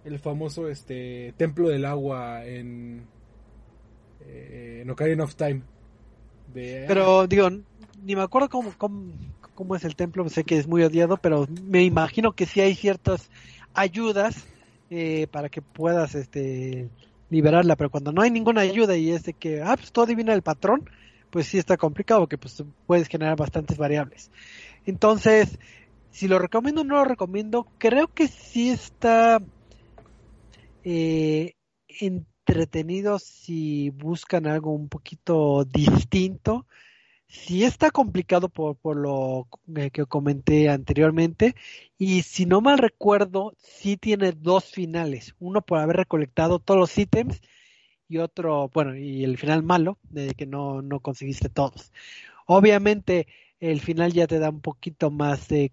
el famoso este templo del agua en, eh, en Ocarina of Time. Pero digo, ni me acuerdo cómo, cómo, cómo es el templo, sé que es muy odiado, pero me imagino que sí hay ciertas ayudas eh, para que puedas este liberarla, pero cuando no hay ninguna ayuda y es de que, ah, pues todo adivina el patrón, pues sí está complicado, porque pues puedes generar bastantes variables. Entonces, si lo recomiendo o no lo recomiendo, creo que sí está eh, entretenido si buscan algo un poquito distinto sí está complicado por, lo eh, que comenté anteriormente y si no mal recuerdo, sí tiene dos finales, uno por haber recolectado todos los ítems y otro, bueno, y el final malo, de que no, no conseguiste todos. Obviamente el final ya te da un poquito más de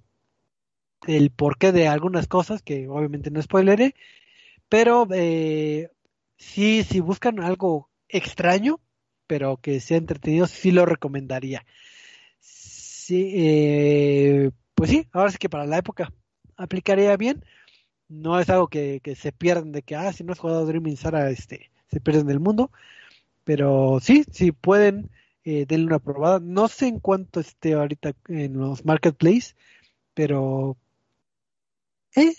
el porqué de algunas cosas que obviamente no spoileré, pero eh, sí, si buscan algo extraño, pero que sea entretenido, sí lo recomendaría. Sí, eh, pues sí, ahora sí que para la época aplicaría bien. No es algo que, se pierdan de que, ah, si no has jugado Dreaming Sara, este, se pierden del mundo. Pero sí, sí pueden, eh, denle una probada. No sé en cuánto esté ahorita en los marketplace, pero eh,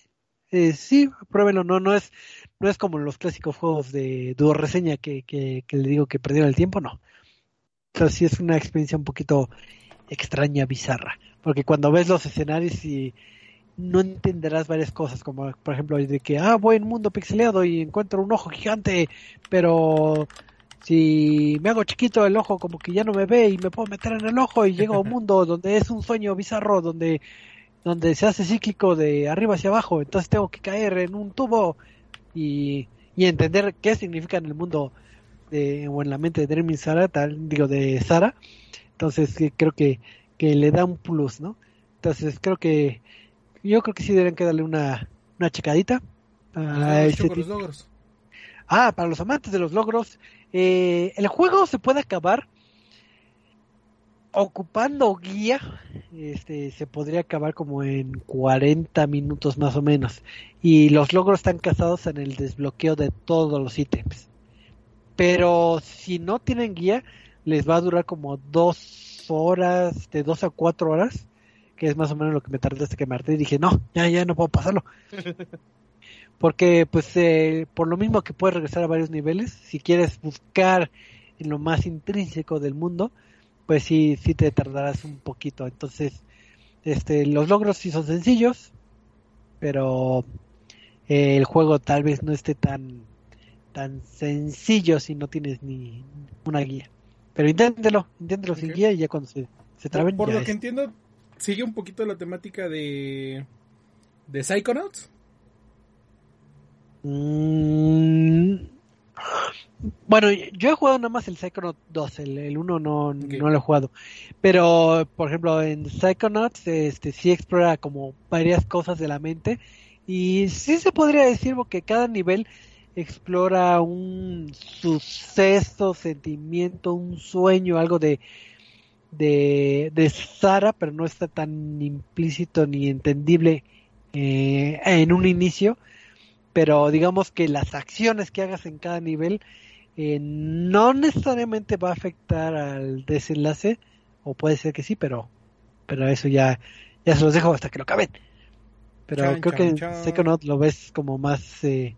eh, sí, pruébenlo, no, no es, no es como los clásicos juegos de duo reseña que, que, le digo que perdieron el tiempo, no. Entonces sí es una experiencia un poquito extraña, bizarra, porque cuando ves los escenarios y no entenderás varias cosas, como por ejemplo de que, ah, voy en mundo pixeleado y encuentro un ojo gigante, pero si me hago chiquito el ojo como que ya no me ve y me puedo meter en el ojo y llego a un [laughs] mundo donde es un sueño bizarro, donde donde se hace cíclico de arriba hacia abajo, entonces tengo que caer en un tubo y, y entender qué significa en el mundo de, o en la mente de Dreaming Sara, tal, digo, de Sara, entonces creo que, que le da un plus, ¿no? Entonces creo que yo creo que sí deberían que darle una, una checadita a los logros. Ah, para los amantes de los logros, eh, el juego se puede acabar ocupando guía, este, se podría acabar como en 40 minutos más o menos. Y los logros están casados en el desbloqueo de todos los ítems. Pero si no tienen guía, les va a durar como dos horas, de dos a cuatro horas, que es más o menos lo que me tardé hasta que me harté y dije, no, ya, ya no puedo pasarlo. [laughs] Porque, pues, eh, por lo mismo que puedes regresar a varios niveles, si quieres buscar en lo más intrínseco del mundo, pues sí, sí te tardarás un poquito. Entonces, este, los logros sí son sencillos, pero eh, el juego tal vez no esté tan, tan sencillo si no tienes ni una guía. Pero inténtelo, inténtelo sin guía y ya cuando se, se traben. Por, ya lo es. que entiendo, sigue un poquito la temática de. de Psychonauts. Mm, Bueno, yo he jugado nada más el Psychonaut 2, el, el 1 no, no lo he jugado. Pero, por ejemplo, en Psychonauts este, sí explora como varias cosas de la mente. Y sí se podría decir que cada nivel explora un suceso, sentimiento, un sueño, algo de, de, de Sara, pero no está tan implícito ni entendible eh, en un inicio. Pero digamos que las acciones que hagas en cada nivel eh, no necesariamente va a afectar al desenlace, o puede ser que sí, pero, pero eso ya, ya se los dejo hasta que lo acaben. Pero Chan, creo chan, que en. Psychonaut lo ves como más eh,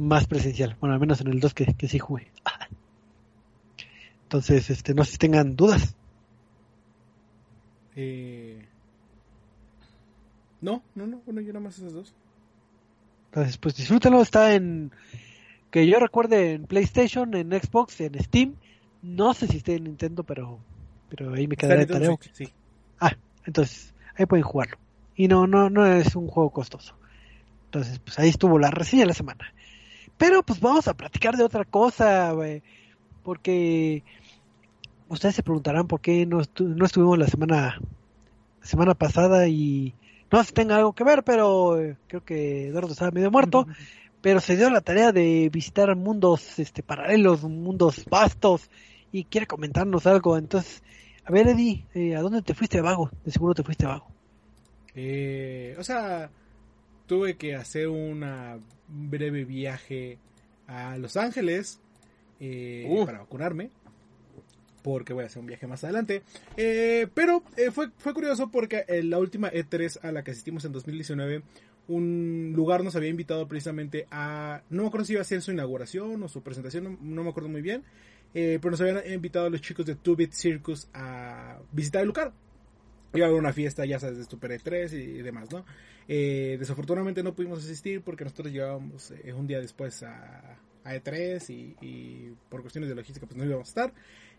más presencial. Bueno, al menos en el 2 que, que sí jugué. Entonces, este, no sé si tengan dudas. Eh... No, no, no, bueno, yo nada más esas dos. Entonces, pues disfrútenlo. Está en, que yo recuerde, en PlayStation, en Xbox, en Steam. No sé si esté en Nintendo, pero, pero ahí me Está quedaré tarea. Sí. Ah, entonces, ahí pueden jugarlo. Y no, no, no es un juego costoso. Entonces, pues ahí estuvo la reseña de la semana. Pero pues vamos a platicar de otra cosa, güey, porque ustedes se preguntarán por qué no, estu- no estuvimos la semana la semana pasada y no sé si tenga algo que ver, pero eh, creo que Eduardo estaba medio muerto, pero se dio la tarea de visitar mundos este paralelos, mundos vastos y quiere comentarnos algo. Entonces, a ver, Eddie, eh, ¿a dónde te fuiste vago? De seguro te fuiste vago. Eh, o sea, tuve que hacer una un breve viaje a Los Ángeles eh, Uf. para vacunarme. Porque voy a hacer un viaje más adelante. Eh, pero eh, fue, fue curioso porque en la última E3 a la que asistimos en 2019, un lugar nos había invitado precisamente a... No me acuerdo si iba a ser su inauguración o su presentación, no, no me acuerdo muy bien. eh, pero nos habían invitado a los chicos de Two Bit Circus a visitar el lugar. Iba a haber una fiesta, ya sabes, de Super E3 y demás, ¿no? Eh, desafortunadamente no pudimos asistir porque nosotros llegábamos eh, un día después a, a E3 y, y por cuestiones de logística pues no íbamos a estar.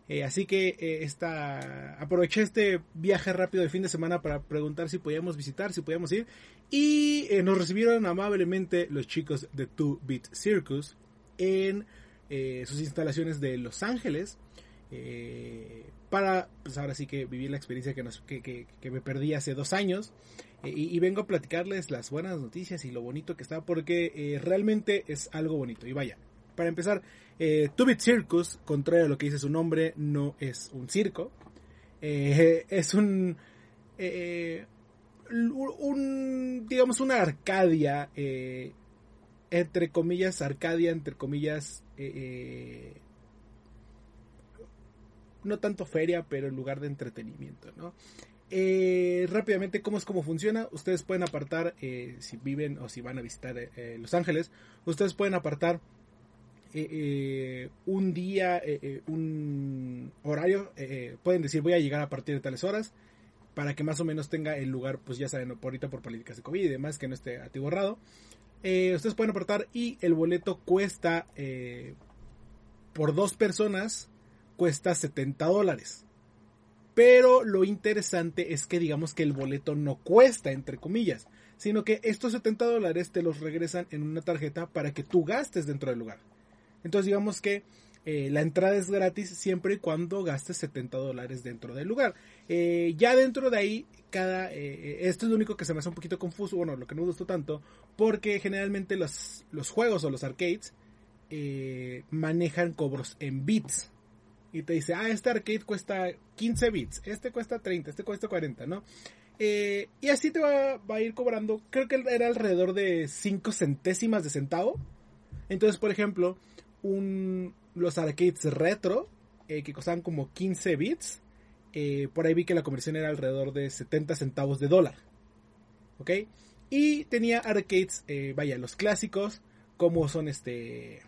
Eh, así que eh, esta, aproveché este viaje rápido de fin de semana para preguntar si podíamos visitar, si podíamos ir. Y eh, nos recibieron amablemente los chicos de Two Bit Circus en sus instalaciones de Los Ángeles. para, pues ahora sí que vivir la experiencia que, nos, que, que- me perdí hace dos años. Y, y vengo a platicarles las buenas noticias y lo bonito que está, porque realmente es algo bonito. Y vaya, para empezar, eh, Two Bit Circus, contrario a lo que dice su nombre, no es un circo. Eh, [laughs] es un, eh, un, digamos, una Arcadia, eh, entre comillas, Arcadia, entre comillas, no tanto feria, pero lugar de entretenimiento, ¿no? Rápidamente, ¿cómo es cómo funciona? Ustedes pueden apartar, si viven o si van a visitar Los Ángeles, ustedes pueden apartar eh, eh, un día, eh, un horario, pueden decir voy a llegar a partir de tales horas, para que más o menos tenga el lugar, pues ya saben, por ahorita por políticas de COVID y demás, que no esté atiborrado. Ustedes pueden apartar y el boleto cuesta, por dos personas, cuesta 70 dólares. Pero lo interesante es que digamos que el boleto no cuesta, entre comillas, sino que estos 70 dólares te los regresan en una tarjeta para que tú gastes dentro del lugar. Entonces digamos que eh, la entrada es gratis siempre y cuando gastes 70 dólares dentro del lugar. Eh, ya dentro de ahí, cada eh, esto es lo único que se me hace un poquito confuso, bueno, lo que no me gustó tanto, porque generalmente los, los juegos o los arcades manejan cobros en bits. Y te dice, ah, este arcade cuesta 15 bits, este cuesta 30, este cuesta 40, ¿no? Y así te va, va a ir cobrando, creo que era alrededor de 5 centésimas de centavo. Entonces, por ejemplo, un, los arcades retro, eh, que costaban como 15 bits, eh, por ahí vi que la conversión era alrededor de 70 centavos de dólar. ¿Ok? Y tenía arcades, eh, vaya, los clásicos, como son este...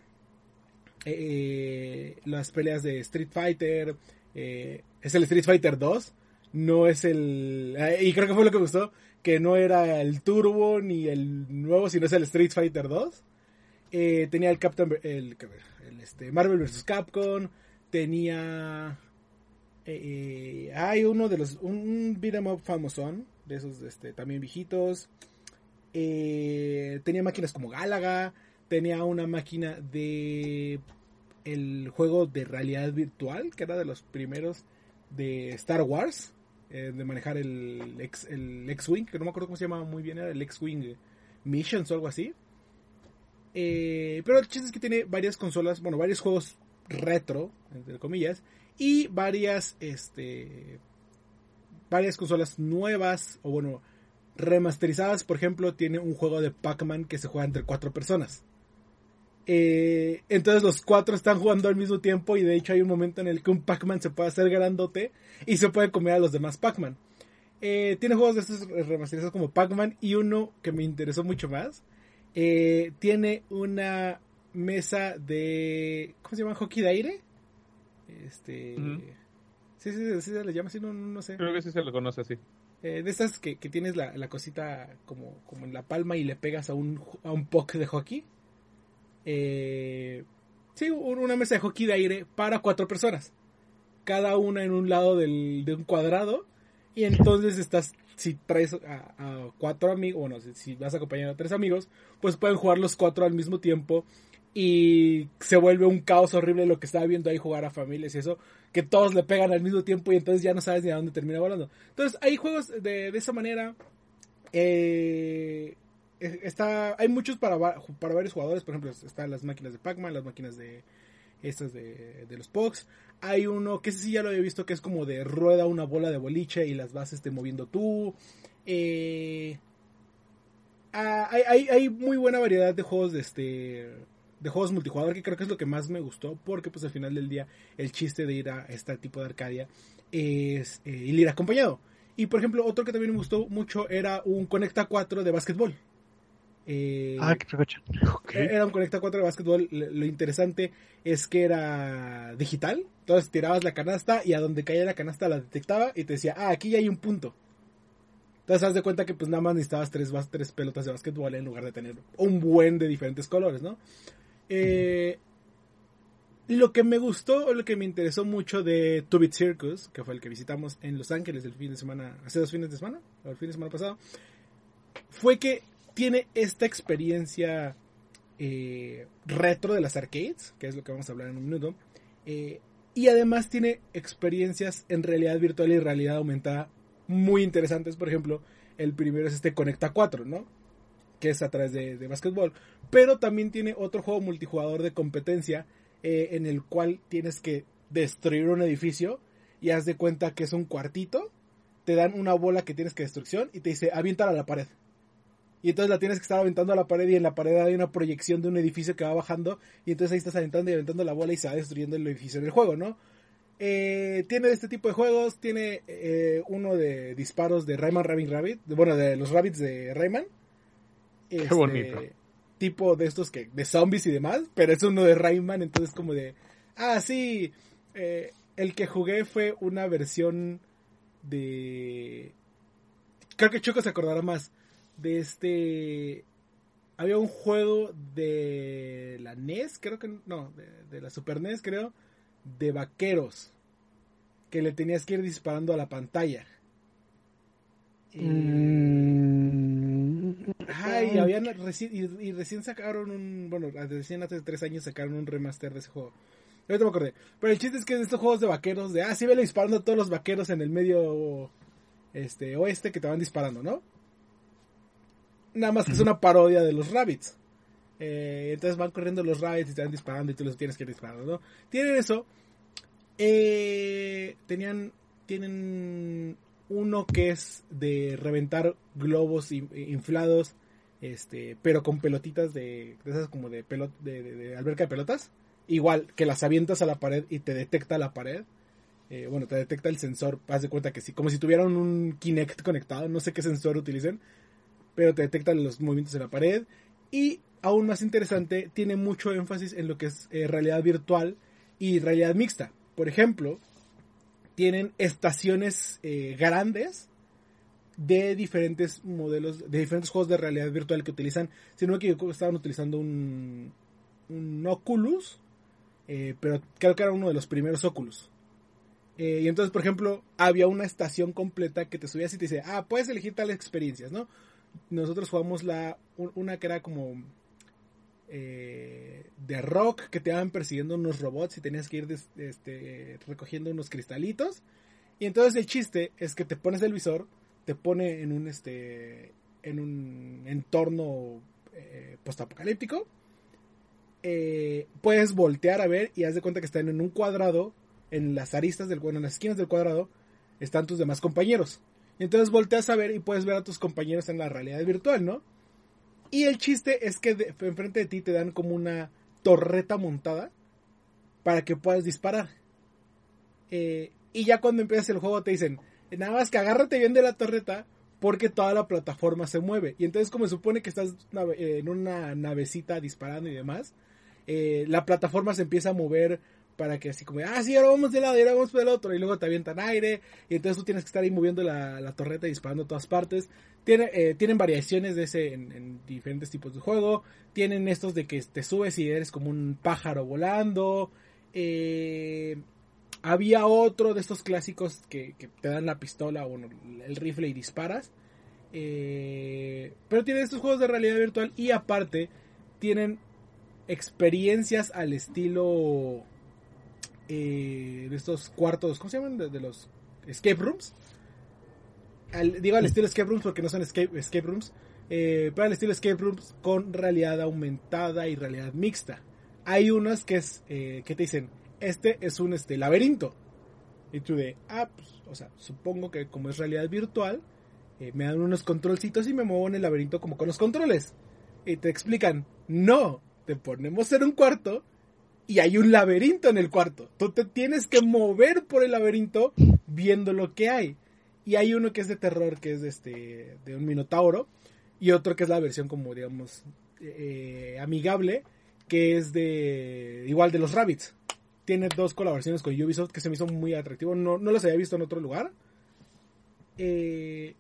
las peleas de Street Fighter, es el Street Fighter 2. No es el... y creo que fue lo que me gustó. Que no era el Turbo ni el nuevo, sino es el Street Fighter 2. Eh, tenía el Captain... El, este, Marvel vs. Capcom. Tenía... eh, eh, hay uno de los... Un, beat'em up famosón. De esos este, también viejitos. Eh, tenía máquinas como Galaga. Tenía una máquina de el juego de realidad virtual, que era de los primeros de Star Wars, de manejar el X-Wing, que no me acuerdo cómo se llamaba muy bien, era el X-Wing Missions o algo así. Eh, pero el chiste es que tiene varias consolas, bueno, varios juegos retro, entre comillas, y varias, este, varias consolas nuevas, o bueno, remasterizadas. Por ejemplo, tiene un juego de Pac-Man que se juega entre cuatro personas. Eh, entonces los cuatro están jugando al mismo tiempo y de hecho hay un momento en el que un Pac-Man se puede hacer grandote y se puede comer a los demás Pac-Man. Eh, tiene juegos de estos remasterizados como Pac-Man y uno que me interesó mucho más. Eh, tiene una mesa de... ¿Cómo se llama? ¿Hockey de aire? Este... Sí, sí, sí, sí, se le llama así, no, no sé. Creo que sí se lo conoce así. Eh, de estas que, que tienes la, la cosita como, como en la palma y le pegas a un, a un puck de hockey. Eh, sí, un- una mesa de hockey de aire para cuatro personas. Cada una en un lado del, de un cuadrado. Y entonces estás, si traes a, cuatro amigos, bueno, si, si vas acompañado a tres amigos, pues pueden jugar los cuatro al mismo tiempo. Y se vuelve un caos horrible lo que estaba viendo ahí jugar a familias y eso. Que todos le pegan al mismo tiempo y entonces ya no sabes ni a dónde termina volando. Entonces hay juegos de, de esa manera. Eh, está, hay muchos para, para varios jugadores. Por ejemplo, están las máquinas de Pac-Man, las máquinas de estas de, de los Pogs. Hay uno que sí ya lo había visto que es como de rueda una bola de boliche y las vas este, moviendo tú. Eh, ah, hay, hay, muy buena variedad de juegos de este de juegos multijugador que creo que es lo que más me gustó porque pues al final del día el chiste de ir a este tipo de Arcadia es eh, ir acompañado. Y por ejemplo, otro que también me gustó mucho era un Conecta 4 de básquetbol. Eh, Ah, qué provecho. [laughs] Ok. era un Conecta 4 de básquetbol. Lo interesante es que era digital. Entonces tirabas la canasta y a donde caía la canasta la detectaba y te decía, ah, aquí ya hay un punto. Entonces haz de cuenta que pues nada más necesitabas tres, tres pelotas de básquetbol en lugar de tener un buen de diferentes colores, ¿no? Eh, lo que me gustó o lo que me interesó mucho de Two Bit Circus, que fue el que visitamos en Los Ángeles el fin de semana, hace dos fines de semana, o el fin de semana pasado, fue que tiene esta experiencia eh, retro de las arcades, que es lo que vamos a hablar en un minuto, eh, y además tiene experiencias en realidad virtual y realidad aumentada muy interesantes. Por ejemplo, el primero es este Conecta 4, ¿no? Que es a través de, de básquetbol. Pero también tiene otro juego multijugador de competencia eh, en el cual tienes que destruir un edificio y haz de cuenta que es un cuartito. Te dan una bola que tienes que destrucción y te dice aviéntala a la pared. Y entonces la tienes que estar aventando a la pared y en la pared hay una proyección de un edificio que va bajando y entonces ahí estás aventando y aventando la bola y se va destruyendo el edificio en el juego, ¿no? Eh, tiene este tipo de juegos, tiene eh, uno de disparos de Rayman Rabbit Rabbit, bueno, de los rabbits de Rayman. Este, bonito. Tipo de estos que, de zombies y demás, pero es uno de Rayman, entonces como de, ah, sí, eh, el que jugué fue una versión de... Creo que Choco se acordará más de este... Había un juego de la NES, creo que no, de, de la Super NES creo, de vaqueros, que le tenías que ir disparando a la pantalla. Y- Mm, Ay, habían reci- y, y recién sacaron un, bueno, recién hace tres años sacaron un remaster de ese juego. Ahorita me acordé. Pero el chiste es que de estos juegos de vaqueros, de, ah, sí, vele disparando a todos los vaqueros en el medio, este, oeste que te van disparando, ¿no? Nada más que es una parodia de los rabbits. Eh, entonces van corriendo los rabbits y te van disparando y tú los tienes que ir disparando, ¿no? Tienen eso. Eh, tenían, tienen uno que es de reventar globos in- inflados, este, pero con pelotitas de, de esas como de, pelot, de, de- de alberca de pelotas. Igual que las avientas a la pared y te detecta la pared. Eh, bueno, te detecta el sensor. Haz de cuenta que sí, como si tuvieran un Kinect conectado. No sé qué sensor utilicen, pero te detecta los movimientos en la pared. Y aún más interesante, tiene mucho énfasis en lo que es eh, realidad virtual y realidad mixta. Por ejemplo, tienen estaciones eh, grandes de diferentes modelos, de diferentes juegos de realidad virtual que utilizan. Si no me equivoco, estaban utilizando un, un Oculus, eh, pero creo que era uno de los primeros Oculus. Y entonces, por ejemplo, había una estación completa que te subías y te dice, ah, puedes elegir tales experiencias, ¿no? Nosotros jugamos la, una que era como eh, de rock, que te iban persiguiendo unos robots y tenías que ir este, recogiendo unos cristalitos. Y entonces el chiste es que te pones el visor, te pone en un, este, en un entorno eh, postapocalíptico. Eh, puedes voltear a ver y haz de cuenta que están en un cuadrado, en las aristas del bueno, en las esquinas del cuadrado, están tus demás compañeros. Entonces volteas a ver y puedes ver a tus compañeros en la realidad virtual, ¿no? Y el chiste es que enfrente de ti te dan como una torreta montada para que puedas disparar. Eh, y ya cuando empiezas el juego te dicen, nada más que agárrate bien de la torreta porque toda la plataforma se mueve. Y entonces como se supone que estás en una navecita disparando y demás, eh, la plataforma se empieza a mover para que así como, ah, sí, ahora vamos de lado y ahora vamos del otro, y luego te avientan aire, y entonces tú tienes que estar ahí moviendo la, torreta y disparando a todas partes. Tiene, eh, tienen variaciones de ese en, diferentes tipos de juego, tienen estos de que te subes y eres como un pájaro volando, eh, había otro de estos clásicos que, te dan la pistola o el rifle y disparas. Eh, pero tienen estos juegos de realidad virtual y aparte tienen experiencias al estilo eh, de estos cuartos, ¿cómo se llaman? De, los escape rooms. digo al estilo escape rooms porque no son escape, escape rooms. Eh, pero al estilo escape rooms con realidad aumentada y realidad mixta. Hay unas que es que te dicen este es un este, laberinto. Y tú de, ah, pues, o sea, supongo que como es realidad virtual, eh, me dan unos controlcitos y me muevo en el laberinto como con los controles. Y te explican, no, te ponemos en un cuarto y hay un laberinto en el cuarto. Tú te tienes que mover por el laberinto viendo lo que hay. Y hay uno que es de terror, que es de, este, de un minotauro, y otro que es la versión como, digamos, eh, amigable, que es de igual de los rabbits tiene dos colaboraciones con Ubisoft que se me hizo muy atractivo. No, no los había visto en otro lugar. Eh,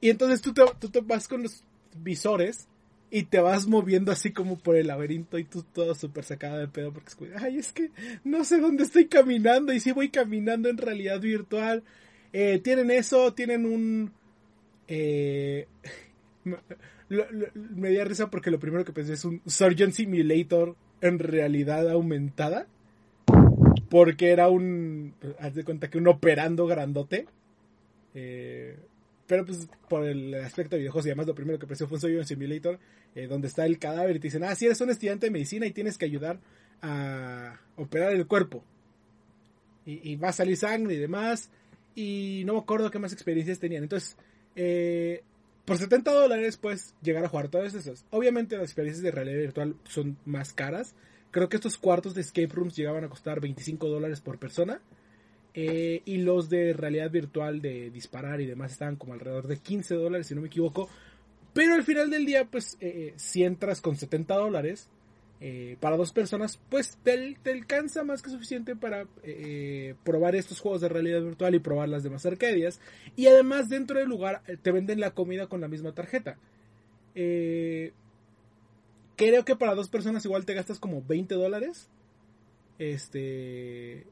y entonces tú tú te vas con los visores y te vas moviendo así como por el laberinto y tú todo súper sacada de pedo porque es ay, es que no sé dónde estoy caminando y si voy caminando en realidad virtual. Eh, tienen eso, tienen un... Eh, [laughs] me dio risa porque lo primero que pensé es un Surgeon Simulator en realidad aumentada porque era un, haz de cuenta que un operando grandote. Eh, pero pues por el aspecto de videojuegos y además lo primero que apareció fue un Surgeon Simulator, eh, donde está el cadáver y te dicen, ah, si eres un estudiante de medicina y tienes que ayudar a operar el cuerpo. Y, va a salir sangre y demás. Y no me acuerdo qué más experiencias tenían. Entonces, eh, por 70 dólares puedes llegar a jugar todas esas. Obviamente las experiencias de realidad virtual son más caras. Creo que estos cuartos de escape rooms llegaban a costar 25 dólares por persona. Eh, y los de realidad virtual de disparar y demás estaban como alrededor de 15 dólares, si no me equivoco. Pero al final del día, pues, eh, eh, si entras con 70 dólares para dos personas, pues te, alcanza más que suficiente para probar estos juegos de realidad virtual y probar las demás arcadias. Y además, dentro del lugar, te venden la comida con la misma tarjeta. Creo que para dos personas igual te gastas como 20 dólares. Este.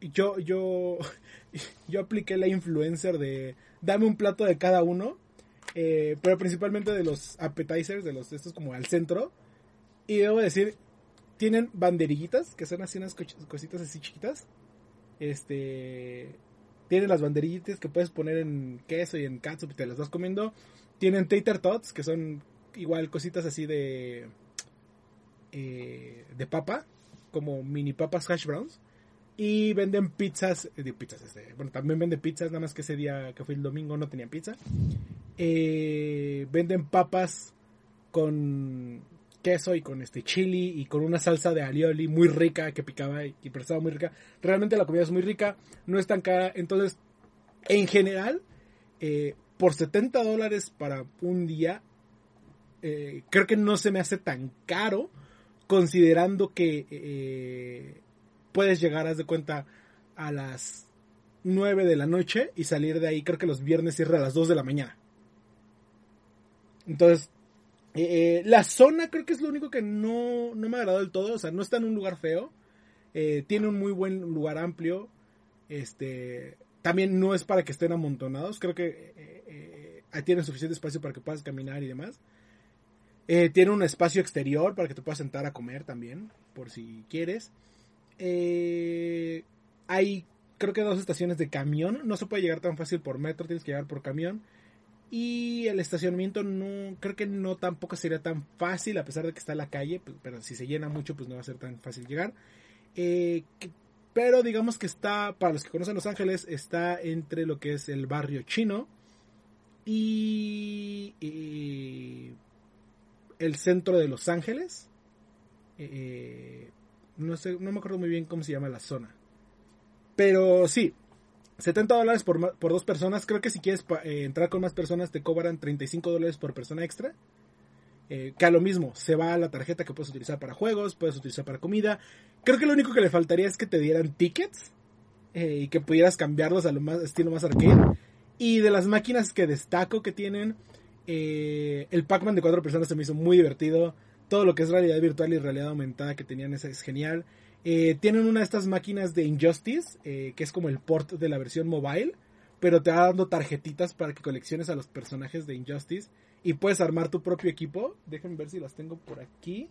Yo, yo, [laughs] yo apliqué la influencer de dame un plato de cada uno. Eh, pero principalmente de los appetizers, de los estos como al centro. Y debo decir, tienen banderillitas, que son así unas cositas así chiquitas. Este. Tienen las banderillitas que puedes poner en queso y en catsup y te las vas comiendo. Tienen tater tots, que son igual cositas así de eh, de papa, como mini papas hash browns. Y venden pizzas, eh, pizzas, este, bueno, también venden pizzas, nada más que ese día que fue el domingo no tenían pizza. Eh, venden papas con queso y con este chili y con una salsa de alioli muy rica que picaba y, y muy rica. Realmente la comida es muy rica, no es tan cara. Entonces, en general, por 70 dólares para un día eh, creo que no se me hace tan caro considerando que eh, puedes llegar, haz de cuenta, a las 9 de la noche y salir de ahí creo que los viernes cierra a las 2 de la mañana. Entonces, eh, la zona creo que es lo único que no, no me ha agradado del todo. O sea, no está en un lugar feo. Eh, tiene un muy buen lugar amplio. Este, también no es para que estén amontonados. Creo que eh, eh tienen suficiente espacio para que puedas caminar y demás. tiene un espacio exterior para que te puedas sentar a comer también, por si quieres. Hay creo que dos estaciones de camión. No se puede llegar tan fácil por metro, tienes que llegar por camión. Y el estacionamiento no, creo que no tampoco sería tan fácil, a pesar de que está en la calle, pues, pero si se llena mucho, pues no va a ser tan fácil llegar. Eh, pero digamos que está, para los que conocen Los Ángeles, está entre lo que es el barrio chino y, el centro de Los Ángeles. Eh, no sé, no me acuerdo muy bien cómo se llama la zona. Pero sí, 70 dólares por, por dos personas. Creo que si quieres eh, entrar con más personas te cobran 35 dólares por persona extra. Eh, que a lo mismo, se va a la tarjeta que puedes utilizar para juegos, puedes utilizar para comida. Creo que lo único que le faltaría es que te dieran tickets eh, y que pudieras cambiarlos a lo más estilo más arcade. Y de las máquinas que destaco que tienen, el Pac-Man de cuatro personas se me hizo muy divertido. Todo lo que es realidad virtual y realidad aumentada que tenían es, genial. Eh, tienen una de estas máquinas de Injustice, eh, que es como el port de la versión mobile, pero te va dando tarjetitas para que colecciones a los personajes de Injustice y puedes armar tu propio equipo. Déjenme ver si las tengo por aquí.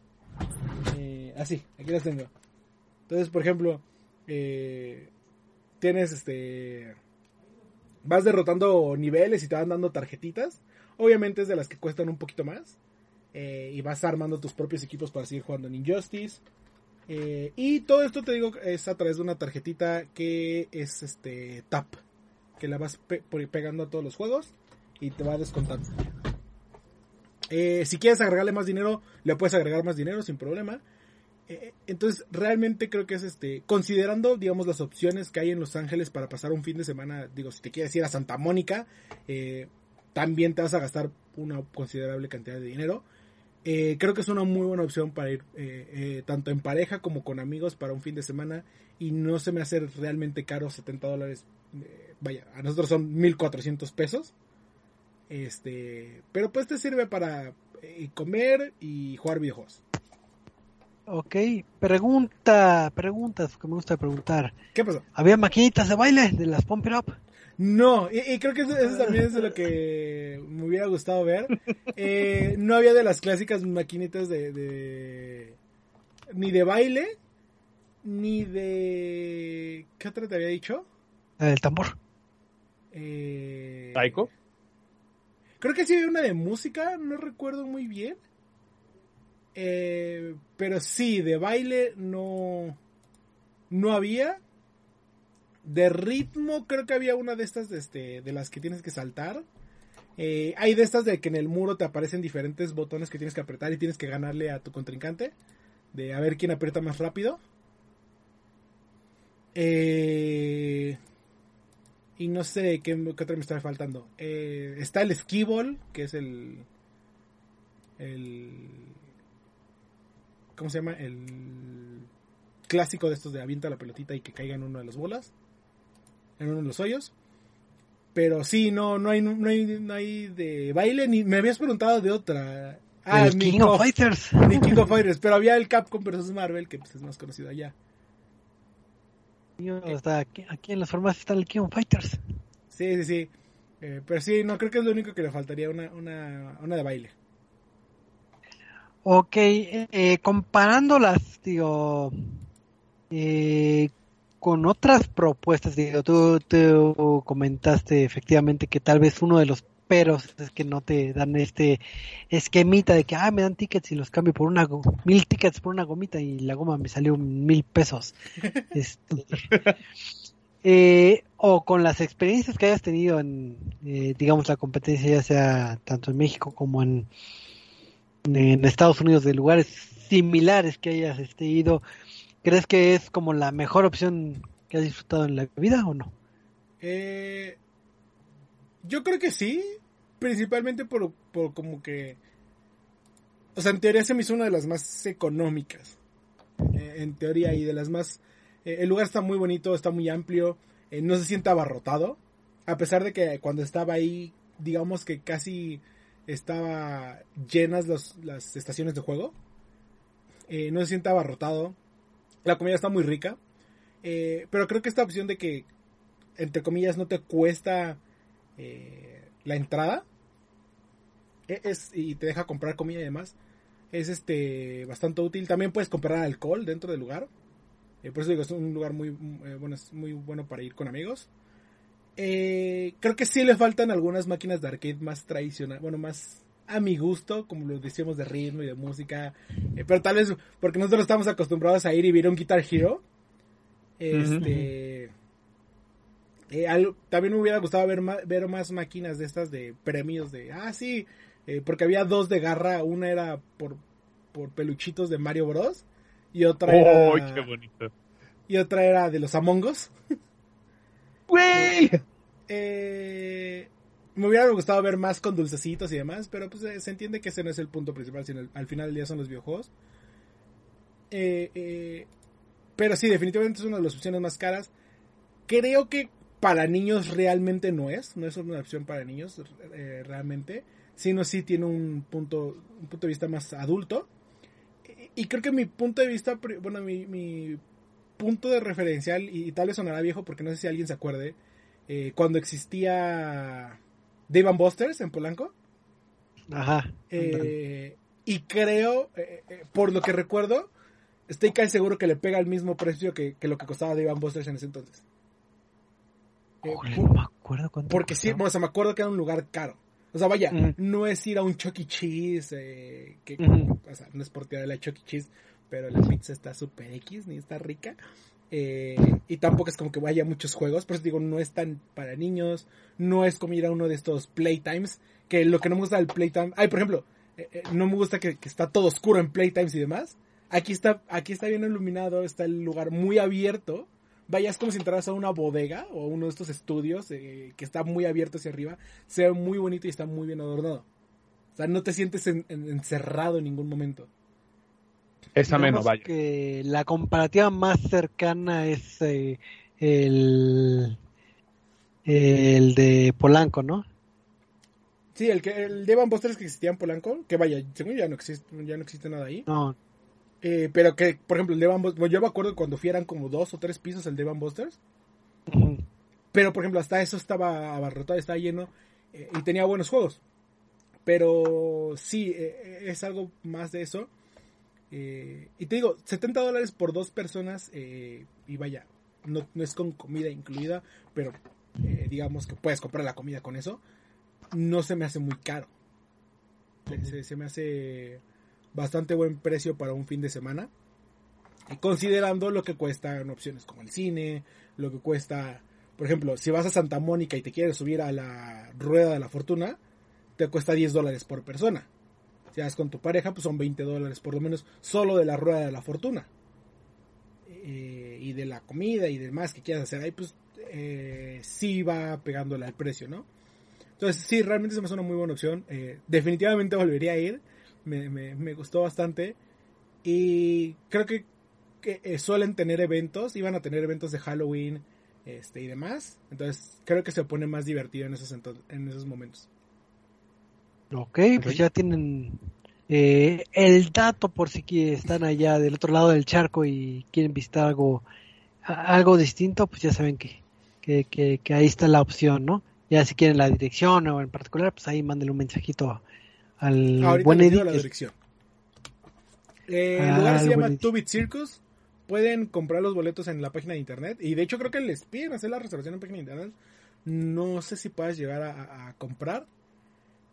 Eh, ah, sí, aquí las tengo. Entonces, por ejemplo, tienes este. Vas derrotando niveles y te van dando tarjetitas. Obviamente es de las que cuestan un poquito más. Y vas armando tus propios equipos para seguir jugando en Injustice. Eh, y todo esto te digo es a través de una tarjetita que es este tap, que la vas pegando a todos los juegos y te va descontando. Eh, si quieres agregarle más dinero, le puedes agregar más dinero sin problema. Eh, entonces, realmente creo que es este, considerando, digamos, las opciones que hay en Los Ángeles para pasar un fin de semana, digo, si te quieres ir a Santa Mónica, también te vas a gastar una considerable cantidad de dinero. Eh, creo que es una muy buena opción para ir eh, eh, tanto en pareja como con amigos para un fin de semana y no se me hace realmente caro 70 dólares. vaya, a nosotros son 1400 pesos. Este, pero pues te sirve para comer y jugar videojuegos. Ok, pregunta, preguntas que me gusta preguntar. ¿Qué pasó? ¿Había maquinitas de baile de las Pump It Up? No, y, creo que eso, también es de lo que me hubiera gustado ver. Eh, no había de las clásicas maquinitas de, ni de baile, ni de... ¿Qué otra te había dicho? El tambor. Eh... ¿Taiko? Creo que sí había una de música, no recuerdo muy bien. Eh, pero sí, de baile no, no había. De ritmo, creo que había una de estas de, este, de las que tienes que saltar. Eh, hay de estas de que en el muro te aparecen diferentes botones que tienes que apretar y tienes que ganarle a tu contrincante. De a ver quién aprieta más rápido. Eh, y no sé qué, otra me está faltando. Eh, está el skiball, que es el. El. ¿Cómo se llama? El clásico de estos de avienta la pelotita y que caiga en una de las bolas en uno de los hoyos. Pero sí, no, no hay, no hay, no hay de baile, ni me habías preguntado de otra. Ah, el King of Fighters. King of Fighters, pero había el Capcom vs Marvel, que pues, es más conocido allá. Hasta aquí, aquí, en las farmacias está el King of Fighters. Sí, sí, sí. Eh, pero sí, no creo que es lo único que le faltaría, una, una, una de baile. Ok, eh, comparándolas, digo, eh, con otras propuestas, digo, tú, tú, comentaste efectivamente que tal vez uno de los peros es que no te dan este esquemita de que, ah, me dan tickets y los cambio por una, mil tickets por una gomita y la goma me salió mil pesos. [laughs] Este, eh, o con las experiencias que hayas tenido en, eh, digamos, la competencia, ya sea tanto en México como en, en Estados Unidos, de lugares similares que hayas este, ido, ¿Crees que es como la mejor opción que has disfrutado en la vida o no? Eh, yo creo que sí, principalmente por, por como que... O sea, en teoría se me hizo una de las más económicas. Eh, en teoría y de las más... Eh, el lugar está muy bonito, está muy amplio. eh, no se sienta abarrotado. A pesar de que cuando estaba ahí, digamos que casi estaba llenas los- las estaciones de juego. No se sienta abarrotado. La comida está muy rica. Eh, pero creo que esta opción de que, entre comillas, no te cuesta eh, la entrada. e- Es, y te deja comprar comida y demás. Es este bastante útil. También puedes comprar alcohol dentro del lugar. Eh, por eso digo, es un lugar muy, eh, bueno, es muy bueno para ir con amigos. Creo que sí le faltan algunas máquinas de arcade más tradicionales, bueno, más a mi gusto, como lo decíamos de ritmo y de música. Eh, pero tal vez porque nosotros estamos acostumbrados a ir y ver un Guitar Hero. Este. eh, algo- también me hubiera gustado ver más, ver más máquinas de estas de premios de. Ah, sí. eh, porque había dos de garra. Una era por, por peluchitos de Mario Bros. Y otra ¡Oh, era. qué bonito! Y otra era de los Among Us. ¡Güey! Eh, me hubiera gustado ver más con dulcecitos y demás, pero pues eh, se entiende que ese no es el punto principal, sino al final del día son los videojuegos. Eh, eh, pero sí, definitivamente es una de las opciones más caras. Creo que para niños realmente no es, no es una opción para niños eh, realmente, sino sí tiene un punto, un punto de vista más adulto. Y, creo que mi punto de vista, bueno, mi, punto de referencial, y, tal vez sonará viejo porque no sé si alguien se acuerde, cuando existía Dave and Busters en Polanco. Ajá. Eh, y creo, eh, eh, por lo que recuerdo, estoy casi seguro que le pega el mismo precio que, que lo que costaba Dave and Busters en ese entonces. Eh, Órale, por- no me acuerdo cuánto porque sí, o sea, me acuerdo que era un lugar caro. O sea, vaya, no es ir a un Chuck E. Cheese, eh, que, o sea, no es por tirar la Chuck E. Cheese, pero la pizza está super X, ni está rica. Eh, y tampoco es como que vaya a muchos juegos, por eso digo, no es tan para niños, no es como ir a uno de estos playtimes, que lo que no me gusta del playtime, ay, por ejemplo, eh, eh, no me gusta que, está todo oscuro en playtimes y demás. Aquí está, aquí está bien iluminado, está el lugar muy abierto. Vaya, es como si entraras a una bodega o uno de estos estudios eh, que está muy abierto hacia arriba. Se ve muy bonito y está muy bien adornado. O sea, no te sientes en- en- encerrado en ningún momento. Es ameno, Digamos vaya. que la comparativa más cercana es eh, el el de Polanco, ¿no? Sí, el que el Devan Busters que existía en Polanco, que vaya, según yo ya no existe, ya no existe nada ahí. No, Eh, pero que, por ejemplo, el Devan Busters, bueno, yo me acuerdo cuando fui eran como dos o tres pisos el Devan Busters. Pero, por ejemplo, hasta eso estaba abarrotado, estaba lleno eh, y tenía buenos juegos. Pero sí, eh, es algo más de eso. Eh, y te digo, 70 dólares por dos personas eh, y vaya, no, no es con comida incluida, pero eh, digamos que puedes comprar la comida con eso. No se me hace muy caro. Se- Se, me hace bastante buen precio para un fin de semana. Y considerando lo que cuestan opciones como el cine, lo que cuesta por ejemplo, si vas a Santa Mónica y te quieres subir a la rueda de la fortuna, te cuesta 10 dólares por persona. Si vas con tu pareja, pues son 20 dólares por lo menos solo de la rueda de la fortuna. Eh, y de la comida y demás que quieras hacer ahí, pues eh, sí va pegándole al precio, ¿no? Entonces sí, realmente se me hace una muy buena opción. Eh, definitivamente volvería a ir. Me, me- me gustó bastante. Y creo que, suelen tener eventos. Iban a tener eventos de Halloween este, y demás. Entonces creo que se pone más divertido en esos, en esos momentos. Ok, pues ya tienen eh, el dato por si están allá del otro lado del charco y quieren visitar algo algo distinto, pues ya saben que, que, que, que ahí está la opción, ¿no? Ya si quieren la dirección o en particular, pues ahí mándenle un mensajito al Ahorita buen Eddie. la dirección. Eh, el Ah, lugar se llama buen Eddie. Two Bit Circus. Pueden comprar los boletos en la página de internet. Y de hecho creo que les piden hacer la reservación en página de internet. No sé si puedas llegar a comprar.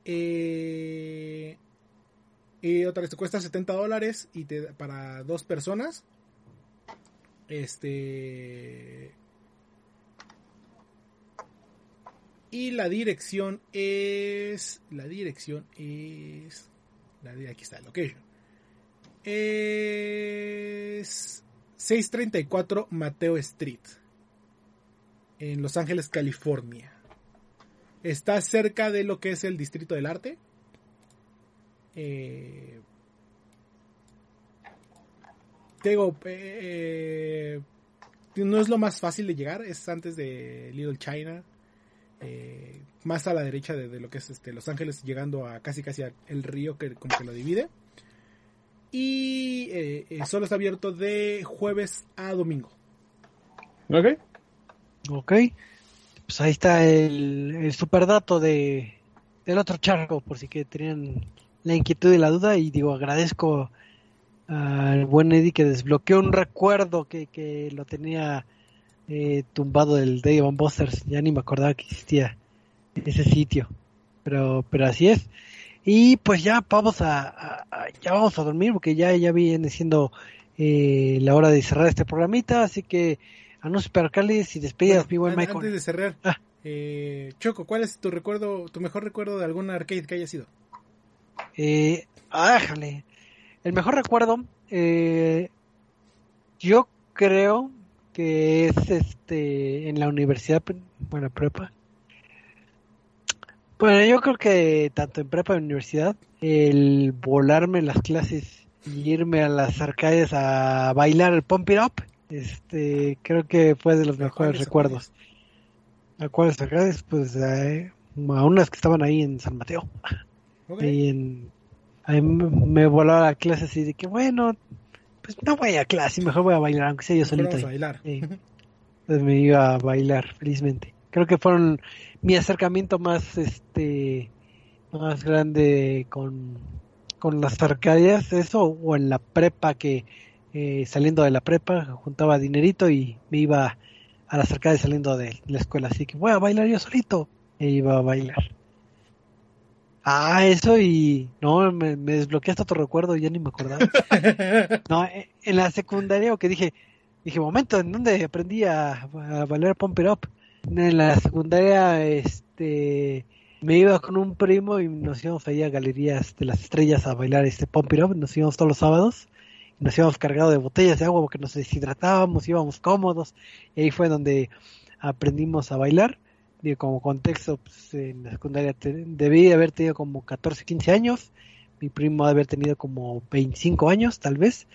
Eh, y otra vez te cuesta 70 dólares y te, para dos personas. Este. Y la dirección es. La dirección es. La aquí está, location. Es 634 Mateo Street. En Los Ángeles, California. Está cerca de lo que es el Distrito del Arte. Eh, te digo, eh, no es lo más fácil de llegar, es antes de Little China, eh, más a la derecha de, lo que es este Los Ángeles, llegando a casi casi el río que como que lo divide. Y eh, eh, solo está abierto de jueves a domingo. Ok. Ok. Pues ahí está el, el super dato de, del otro charco, por si que tenían la inquietud y la duda. Y digo, agradezco al buen Eddie que desbloqueó un recuerdo que, que lo tenía eh, tumbado del Day of Busters. Ya ni me acordaba que existía ese sitio. Pero, pero así es. Y pues ya vamos a, ya vamos a dormir porque ya, ya viene siendo eh, la hora de cerrar este programita. Así que anuncios percales y despedidas, mi buen Michael. Antes de cerrar, ah. eh, Choco, ¿cuál es tu recuerdo, tu mejor recuerdo de algún arcade que haya sido? Eh, ájale. El mejor recuerdo, eh, yo creo que es este en la universidad, bueno, prepa. Bueno, yo creo que tanto en prepa y universidad, el volarme las clases y irme a las arcades a bailar el Pump It Up, este, creo que fue de los mejores recuerdos. ¿A cuáles arcades? Pues a unas que estaban ahí en San Mateo. Y en a me volaba la clase así de que, bueno, pues no voy a clase, mejor voy a bailar, aunque sea yo solito. a bailar. Entonces me iba a bailar, felizmente. Creo que fueron mi acercamiento más, este, más grande con, con las arcadias, eso, o en la prepa que, eh, saliendo de la prepa, juntaba dinerito y me iba a las arcadias saliendo de la escuela, así que voy a bailar yo solito, e iba a bailar. Ah, eso y no, me, me desbloqueaste otro recuerdo, ya ni me acordaba. [laughs] no, eh, en la secundaria que dije, dije, momento, ¿en dónde aprendí a, a bailar Pump It Up? En la secundaria, este, me iba con un primo y nos íbamos ahí a Galerías de las Estrellas a bailar este Pump It Up, nos íbamos todos los sábados, nos íbamos cargados de botellas de agua porque nos deshidratábamos, íbamos cómodos, y ahí fue donde aprendimos a bailar como contexto, pues, en la secundaria debí haber tenido como 14, 15 años, mi primo debe haber tenido como 25 años, tal vez,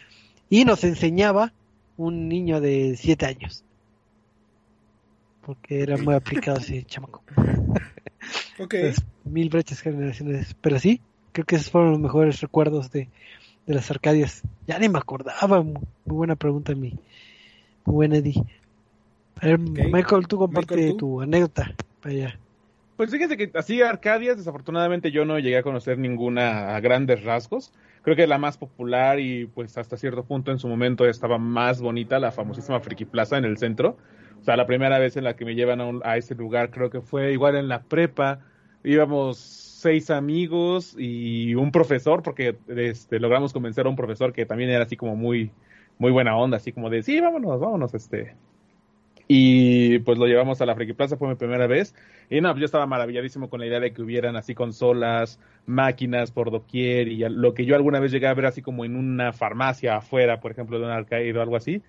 y nos enseñaba un niño de 7 años. Porque era muy aplicado ese [laughs] chamaco. Ok. mil brechas generaciones. Pero sí, creo que esos fueron los mejores recuerdos de, de las Arcadias. Ya ni me acordaba. Muy, buena pregunta, mi, muy buen Eddie. Michael, tú comparte tu anécdota. Vaya. Pues fíjese que así Arcadias, desafortunadamente yo no llegué a conocer ninguna a grandes rasgos. Creo que la más popular y pues hasta cierto punto en su momento estaba más bonita, la famosísima Friki Plaza en el centro. O sea, la primera vez en la que me llevan a, a ese lugar creo que fue igual en la prepa. Íbamos seis amigos y un profesor, porque este, logramos convencer a un profesor que también era así como muy, muy buena onda, así como de, sí, vámonos, vámonos, este, y pues lo llevamos a la Friki Plaza, fue mi primera vez. Y no, yo estaba maravilladísimo con la idea de que hubieran así consolas, máquinas por doquier y lo que yo alguna vez llegué a ver así como en una farmacia afuera, por ejemplo, de un arcade o algo así.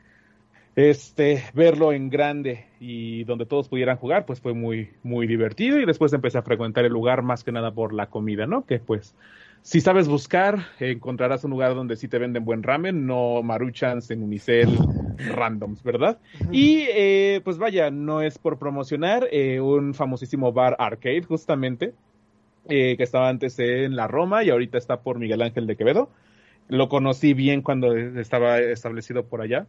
Este, verlo en grande y donde todos pudieran jugar, pues fue muy, muy divertido. Y después empecé a frecuentar el lugar más que nada por la comida, ¿no? Que pues si sabes buscar, encontrarás un lugar donde sí te venden buen ramen, no maruchans en unicel randoms, ¿verdad? Y eh, pues vaya, no es por promocionar eh, un famosísimo bar arcade, justamente, eh, que estaba antes en la Roma y ahorita está por Miguel Ángel de Quevedo. Lo conocí bien cuando estaba establecido por allá.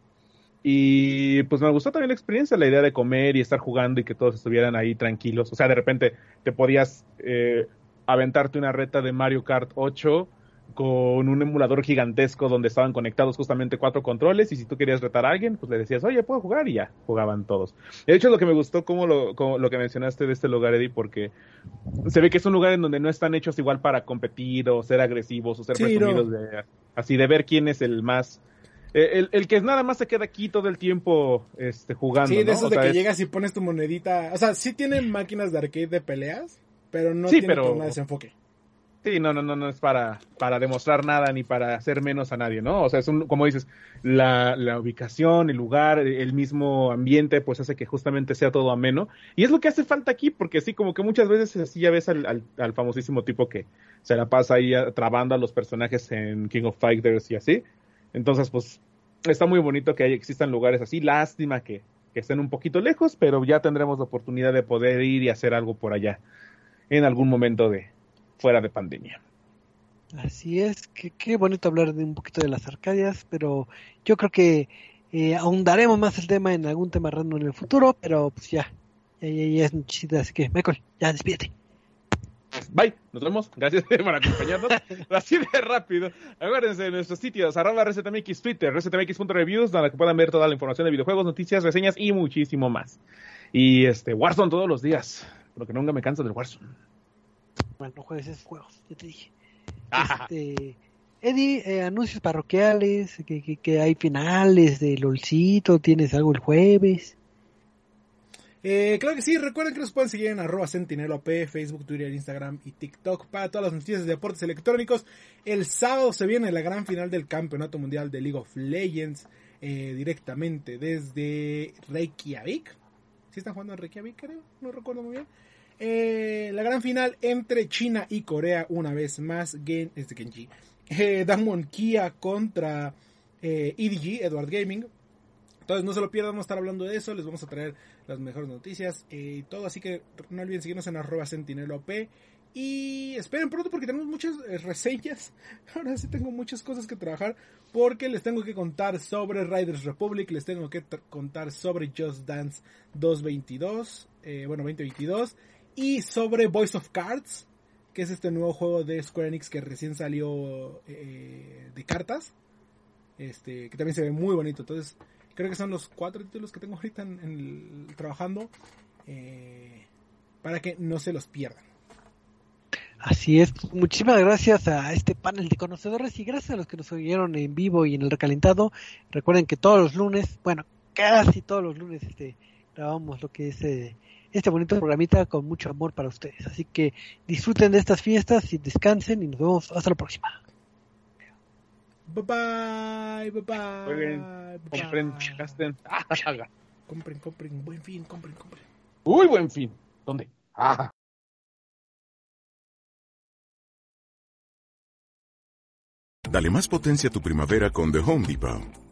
Y pues me gustó también la experiencia, la idea de comer y estar jugando y que todos estuvieran ahí tranquilos. O sea, de repente te podías aventarte una reta de Mario Kart 8 con un emulador gigantesco donde estaban conectados justamente cuatro controles y si tú querías retar a alguien, pues le decías, oye, puedo jugar y ya, jugaban todos. De hecho, lo que me gustó como lo, lo que mencionaste de este lugar, Eddie, porque se ve que es un lugar en donde no están hechos igual para competir o ser agresivos o ser presumidos de, así de ver quién es el más... Eh, el, que nada más se queda aquí todo el tiempo este, jugando. Sí, de eso de que llegas y pones tu monedita. O sea, sí tienen máquinas de arcade de peleas, pero no sí, tiene pero... desenfoque. Sí, no, no, no, no es para, para demostrar nada ni para hacer menos a nadie, ¿no? O sea, es un, como dices, la, la ubicación, el lugar, el mismo ambiente, pues hace que justamente sea todo ameno. Y es lo que hace falta aquí, porque sí, como que muchas veces así ya ves al, al, al famosísimo tipo que se la pasa ahí trabando a los personajes en King of Fighters y así. Entonces, pues, está muy bonito que existan lugares así. Lástima que, que estén un poquito lejos, pero ya tendremos la oportunidad de poder ir y hacer algo por allá en algún momento de fuera de pandemia. Así es, que qué bonito hablar de un poquito de las Arcadias, pero yo creo que eh, ahondaremos más el tema en algún tema random en el futuro, pero pues ya, ya, ya, es así que Michael, ya despídete. Bye, nos vemos. Gracias [laughs] por acompañarnos. Así de rápido. Acuérdense de nuestros sitios, arroba ResetMX Twitter, resetmx.reviews, donde puedan ver toda la información de videojuegos, noticias, reseñas y muchísimo más. Y este, Warzone todos los días, porque nunca me canso del Warzone. Bueno, no juegues esos juegos, ya te dije. Este, Eddie, eh, anuncios parroquiales, que, que, que, hay finales de LOLcito, tienes algo el jueves. Eh, claro que sí, recuerden que nos pueden seguir en arroba sentinelop, Facebook, Twitter, Instagram y TikTok para todas las noticias de deportes electrónicos. El sábado se viene la gran final del Campeonato Mundial de League of Legends eh, directamente desde Reykjavik. ¿Sí están jugando en Reykjavik, creo? No recuerdo muy bien. Eh, la gran final entre China y Corea una vez más. Gen, este Genji. Eh, Damon Kia contra EDG, Edward Gaming. Entonces no se lo pierdan, vamos a estar hablando de eso, les vamos a traer las mejores noticias y todo, así que no olviden seguirnos en arroba sentinelop y esperen pronto porque tenemos muchas eh, reseñas, [laughs] ahora sí tengo muchas cosas que trabajar porque les tengo que contar sobre Riders Republic, les tengo que contar sobre Just Dance 222, eh, bueno 2022 y sobre Voice of Cards, que es este nuevo juego de Square Enix que recién salió eh, de cartas, este que también se ve muy bonito, entonces Creo que son los cuatro títulos que tengo ahorita en, el, trabajando eh, para que no se los pierdan. Así es, muchísimas gracias a este panel de conocedores y gracias a los que nos oyeron en vivo y en el recalentado. Recuerden que todos los lunes, bueno, casi todos los lunes este, grabamos lo que es eh, este bonito programita con mucho amor para ustedes. Así que disfruten de estas fiestas y descansen y nos vemos hasta la próxima. Bye bye, bye bye. Jueguen, bye, compren, bye. [laughs] gasten. Compren, compren, buen fin, compren, compren. Uy, buen fin. ¿Dónde? Ah. Dale más potencia a tu primavera con The Home Depot.